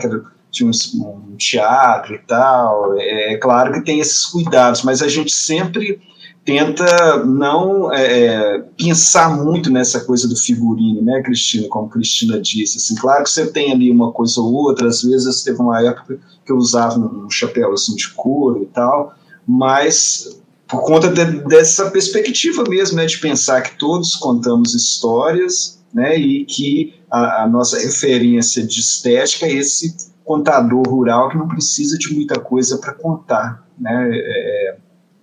S2: Um, um teatro e tal. É, é, claro que tem esses cuidados, mas a gente sempre tenta não é, é, pensar muito nessa coisa do figurino, né, Cristina? Como Cristina disse, assim, claro que você tem ali uma coisa ou outra. Às vezes teve uma época que eu usava um chapéu assim de couro e tal, mas por conta de, dessa perspectiva mesmo, né, de pensar que todos contamos histórias, né, e que a, a nossa referência de estética é esse contador rural que não precisa de muita coisa para contar, né? É,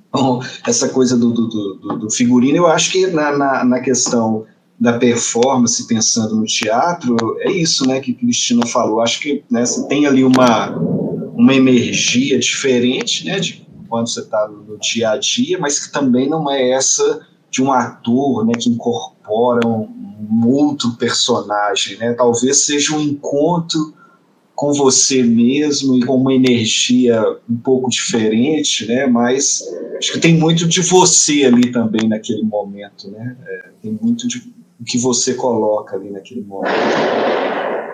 S2: então, essa coisa do, do, do, do, figurino, eu acho que na, na, na, questão da performance, pensando no teatro, é isso, né, que Cristina falou. Acho que né, você tem ali uma, uma energia diferente, né, de quando você está no dia a dia, mas que também não é essa de um ator, né, que incorpora um, um outro personagem, né? Talvez seja um encontro com você mesmo e com uma energia um pouco diferente, né? Mas acho que tem muito de você ali também naquele momento, né? É, tem muito de o que você coloca ali naquele momento.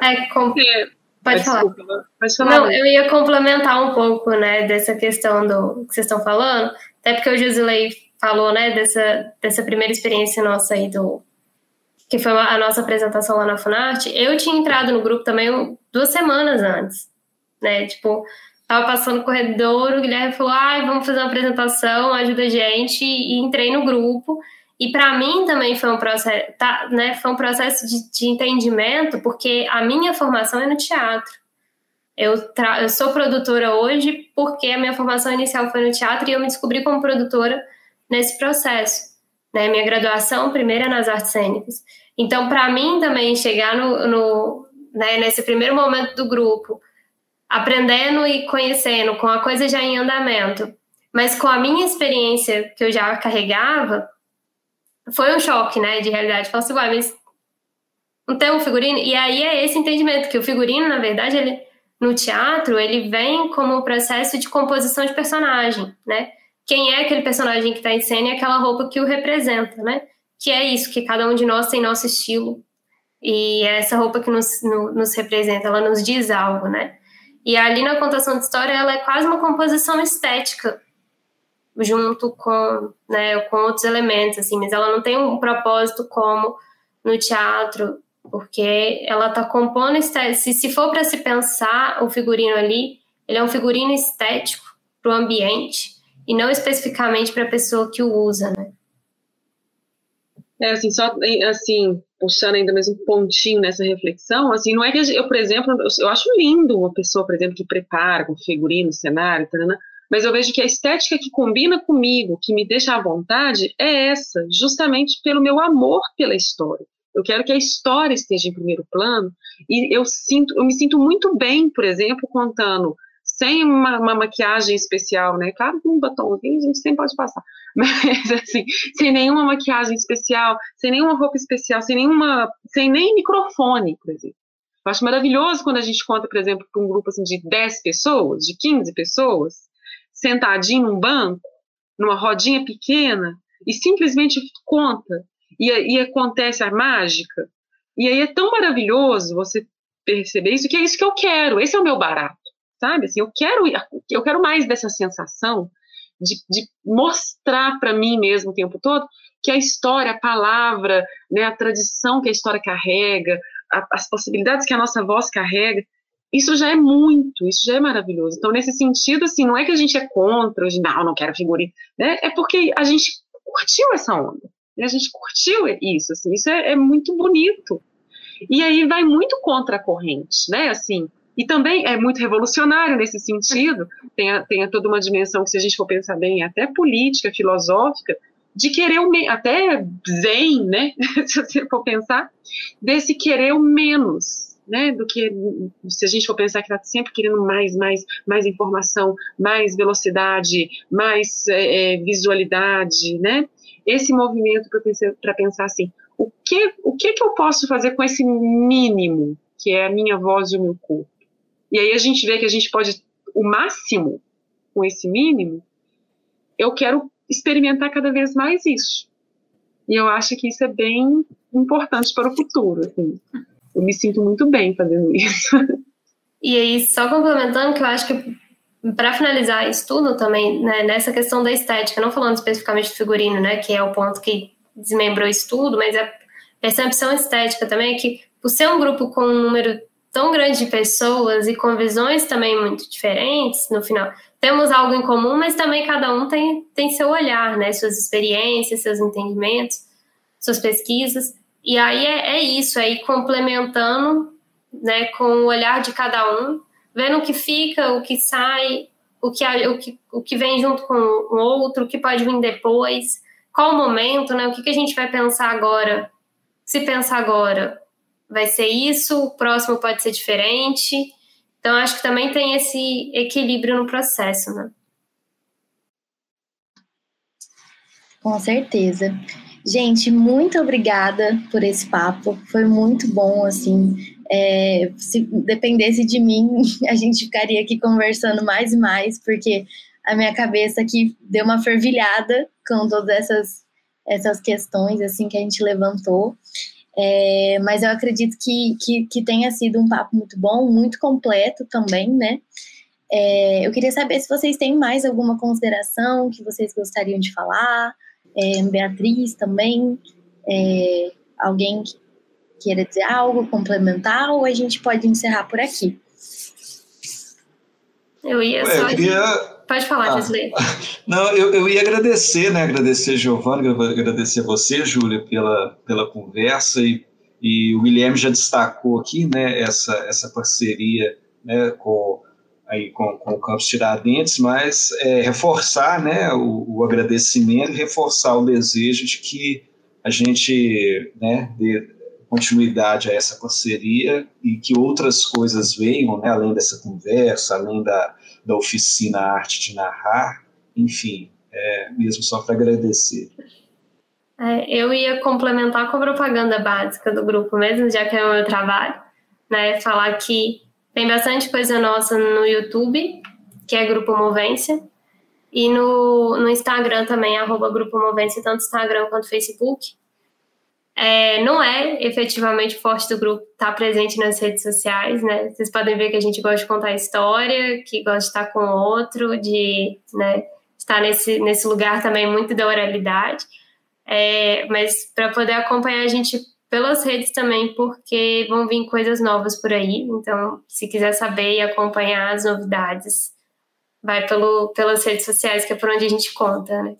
S7: É, com... Pode falar. Pode falar. Não, eu ia complementar um pouco, né, dessa questão do que vocês estão falando, até porque o Josilei falou, né, dessa, dessa primeira experiência nossa aí do que foi a nossa apresentação lá na Funarte, eu tinha entrado no grupo também duas semanas antes, né? Tipo, tava passando no corredor, o Guilherme falou, ai, vamos fazer uma apresentação, ajuda a gente, e entrei no grupo. E para mim também foi um processo, tá, né, foi um processo de, de, entendimento, porque a minha formação é no teatro. Eu, eu sou produtora hoje porque a minha formação inicial foi no teatro e eu me descobri como produtora nesse processo. Né? Minha graduação primeira é nas artes cênicas. Então, para mim também chegar no, no né, nesse primeiro momento do grupo, aprendendo e conhecendo, com a coisa já em andamento, mas com a minha experiência que eu já carregava, foi um choque, né, de realidade. Falei assim, uai, mas não tem um figurino? E aí é esse entendimento, que o figurino, na verdade, ele, no teatro, ele vem como um processo de composição de personagem, né? Quem é aquele personagem que está em cena e aquela roupa que o representa, né? que é isso, que cada um de nós tem nosso estilo. E é essa roupa que nos, no, nos representa, ela nos diz algo, né? E ali na contação de história, ela é quase uma composição estética, junto com, né, com outros elementos, assim, mas ela não tem um propósito como no teatro, porque ela está compondo, se, se for para se pensar o figurino ali, ele é um figurino estético para o ambiente, e não especificamente para a pessoa que o usa, né?
S4: É, assim, só assim, puxando ainda mais um pontinho nessa reflexão, assim, não é que eu, por exemplo, eu acho lindo uma pessoa, por exemplo, que prepara com figurino, cenário, tarana, mas eu vejo que a estética que combina comigo, que me deixa à vontade, é essa, justamente pelo meu amor pela história. Eu quero que a história esteja em primeiro plano e eu sinto, eu me sinto muito bem, por exemplo, contando sem uma, uma, maquiagem especial, né? Claro que um batomzinho a gente sempre pode passar, mas assim, sem nenhuma maquiagem especial, sem nenhuma roupa especial, sem nenhuma, sem nem microfone, por exemplo. Eu acho maravilhoso quando a gente conta, por exemplo, para um grupo assim, de 10 pessoas, de 15 pessoas, sentadinho num banco, numa rodinha pequena, e simplesmente conta, e, e acontece a mágica. E aí é tão maravilhoso você perceber isso, que é isso que eu quero, esse é o meu barato sabe? Assim, eu quero, eu quero mais dessa sensação de, de mostrar para mim mesmo o tempo todo que a história, a palavra, né, a tradição que a história carrega, a, as possibilidades que a nossa voz carrega, isso já é muito, isso já é maravilhoso. Então, nesse sentido, assim, não é que a gente é contra, hoje, não, não quero figurino, né? É porque a gente curtiu essa onda, né? a gente curtiu isso, assim, isso é, é muito bonito. E aí vai muito contra a corrente, né? Assim, e também é muito revolucionário nesse sentido, tem, a, tem a toda uma dimensão que, se a gente for pensar bem, é até política, filosófica, de querer o até zen, né, se você for pensar, desse querer o menos, né, do que se a gente for pensar que está sempre querendo mais, mais, mais informação, mais velocidade, mais é, é visualidade, né, esse movimento para pensar, pensar assim, o que, o que que eu posso fazer com esse mínimo, que é a minha voz e o meu corpo? E aí a gente vê que a gente pode, o máximo com esse mínimo, eu quero experimentar cada vez mais isso. E eu acho que isso é bem importante para o futuro. Assim. Eu me sinto muito bem fazendo isso.
S7: E aí, só complementando, que eu acho que para finalizar isso tudo também, né, nessa questão da estética, não falando especificamente do figurino, né, que é o ponto que desmembrou isso tudo, mas a percepção estética também é que, por ser um grupo com um número tão grande de pessoas e com visões também muito diferentes, no final, temos algo em comum, mas também cada um tem, tem seu olhar, né? Suas experiências, seus entendimentos, suas pesquisas. E aí é, é isso, é ir complementando né, com o olhar de cada um, vendo o que fica, o que sai, o que, o que, o que vem junto com o outro, o que pode vir depois, qual o momento, né? O que, que a gente vai pensar agora? Se pensa agora, vai ser isso, o próximo pode ser diferente. Então, acho que também tem esse equilíbrio no processo, né?
S1: Com certeza. Gente, muito obrigada por esse papo. Foi muito bom, assim. É, se dependesse de mim, a gente ficaria aqui conversando mais e mais, porque a minha cabeça aqui deu uma fervilhada com todas essas, essas questões, assim, que a gente levantou. É, mas eu acredito que, que, que, tenha sido um papo muito bom, muito completo também, né? É, eu queria saber se vocês têm mais alguma consideração que vocês gostariam de falar. É, Beatriz também. É, alguém queira dizer algo, complementar, ou a gente pode encerrar por aqui?
S7: Eu ia só. Eu queria Pode falar, ah,
S2: Não, eu, eu ia agradecer, né? Agradecer, Giovanni, agradecer a você, Júlia, pela, pela conversa e, e o Guilherme já destacou aqui, né? Essa, essa parceria né, com, aí, com, com o Campus Tiradentes, mas é, reforçar né, o, o agradecimento e reforçar o desejo de que a gente né, dê continuidade a essa parceria e que outras coisas venham, né, além dessa conversa, além da, da oficina Arte de Narrar, enfim, é, mesmo só para agradecer.
S7: É, eu ia complementar com a propaganda básica do grupo mesmo, já que é o meu trabalho, né, falar que tem bastante coisa nossa no YouTube, que é Grupo Movência, e no, no Instagram também, arroba Grupo Movência, tanto Instagram quanto Facebook. É, não é efetivamente forte do grupo estar tá presente nas redes sociais, né? Vocês podem ver que a gente gosta de contar história, que gosta de estar com outro, de né, estar nesse, nesse lugar também muito da oralidade. É, mas para poder acompanhar a gente pelas redes também, porque vão vir coisas novas por aí. Então, se quiser saber e acompanhar as novidades, vai pelo, pelas redes sociais, que é por onde a gente conta, né?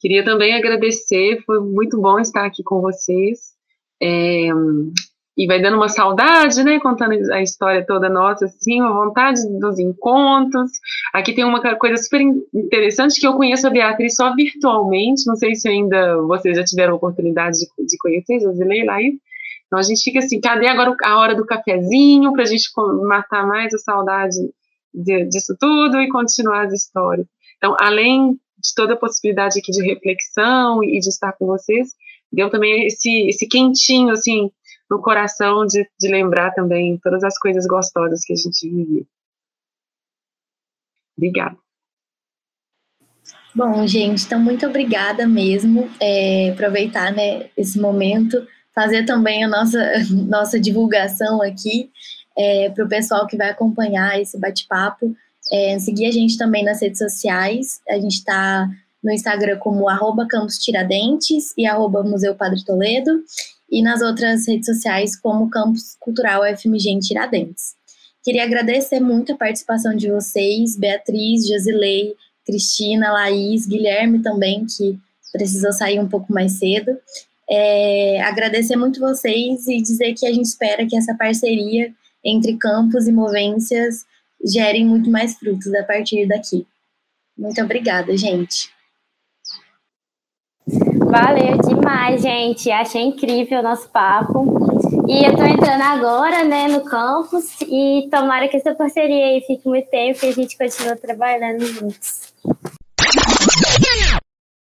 S4: Queria também agradecer, foi muito bom estar aqui com vocês. É, e vai dando uma saudade, né, contando a história toda nossa, assim, uma vontade dos encontros. Aqui tem uma coisa super interessante que eu conheço a Beatriz só virtualmente, não sei se ainda vocês já tiveram a oportunidade de, de conhecer, Josilei, Laís. Então a gente fica assim, cadê agora a hora do cafezinho para a gente matar mais a saudade de, disso tudo e continuar as histórias. Então, além de toda a possibilidade aqui de reflexão e de estar com vocês, deu também esse, esse quentinho, assim, no coração de, de lembrar também todas as coisas gostosas que a gente vivia. Obrigada.
S1: Bom, gente, então muito obrigada mesmo. É, aproveitar né, esse momento, fazer também a nossa, nossa divulgação aqui é, para o pessoal que vai acompanhar esse bate-papo. É, seguir a gente também nas redes sociais. A gente está no Instagram como arroba Campus Tiradentes e arroba Museu Padre Toledo e nas outras redes sociais como Campus Cultural FMG em Tiradentes. Queria agradecer muito a participação de vocês, Beatriz, Josilei, Cristina, Laís, Guilherme também, que precisou sair um pouco mais cedo. É, agradecer muito vocês e dizer que a gente espera que essa parceria entre campus e movências gerem muito mais frutos a partir daqui. Muito obrigada, gente.
S6: Valeu demais, gente. Achei incrível o nosso papo. E eu tô entrando agora, né, no campus e tomara que essa parceria aí fique muito tempo e a gente continue trabalhando juntos.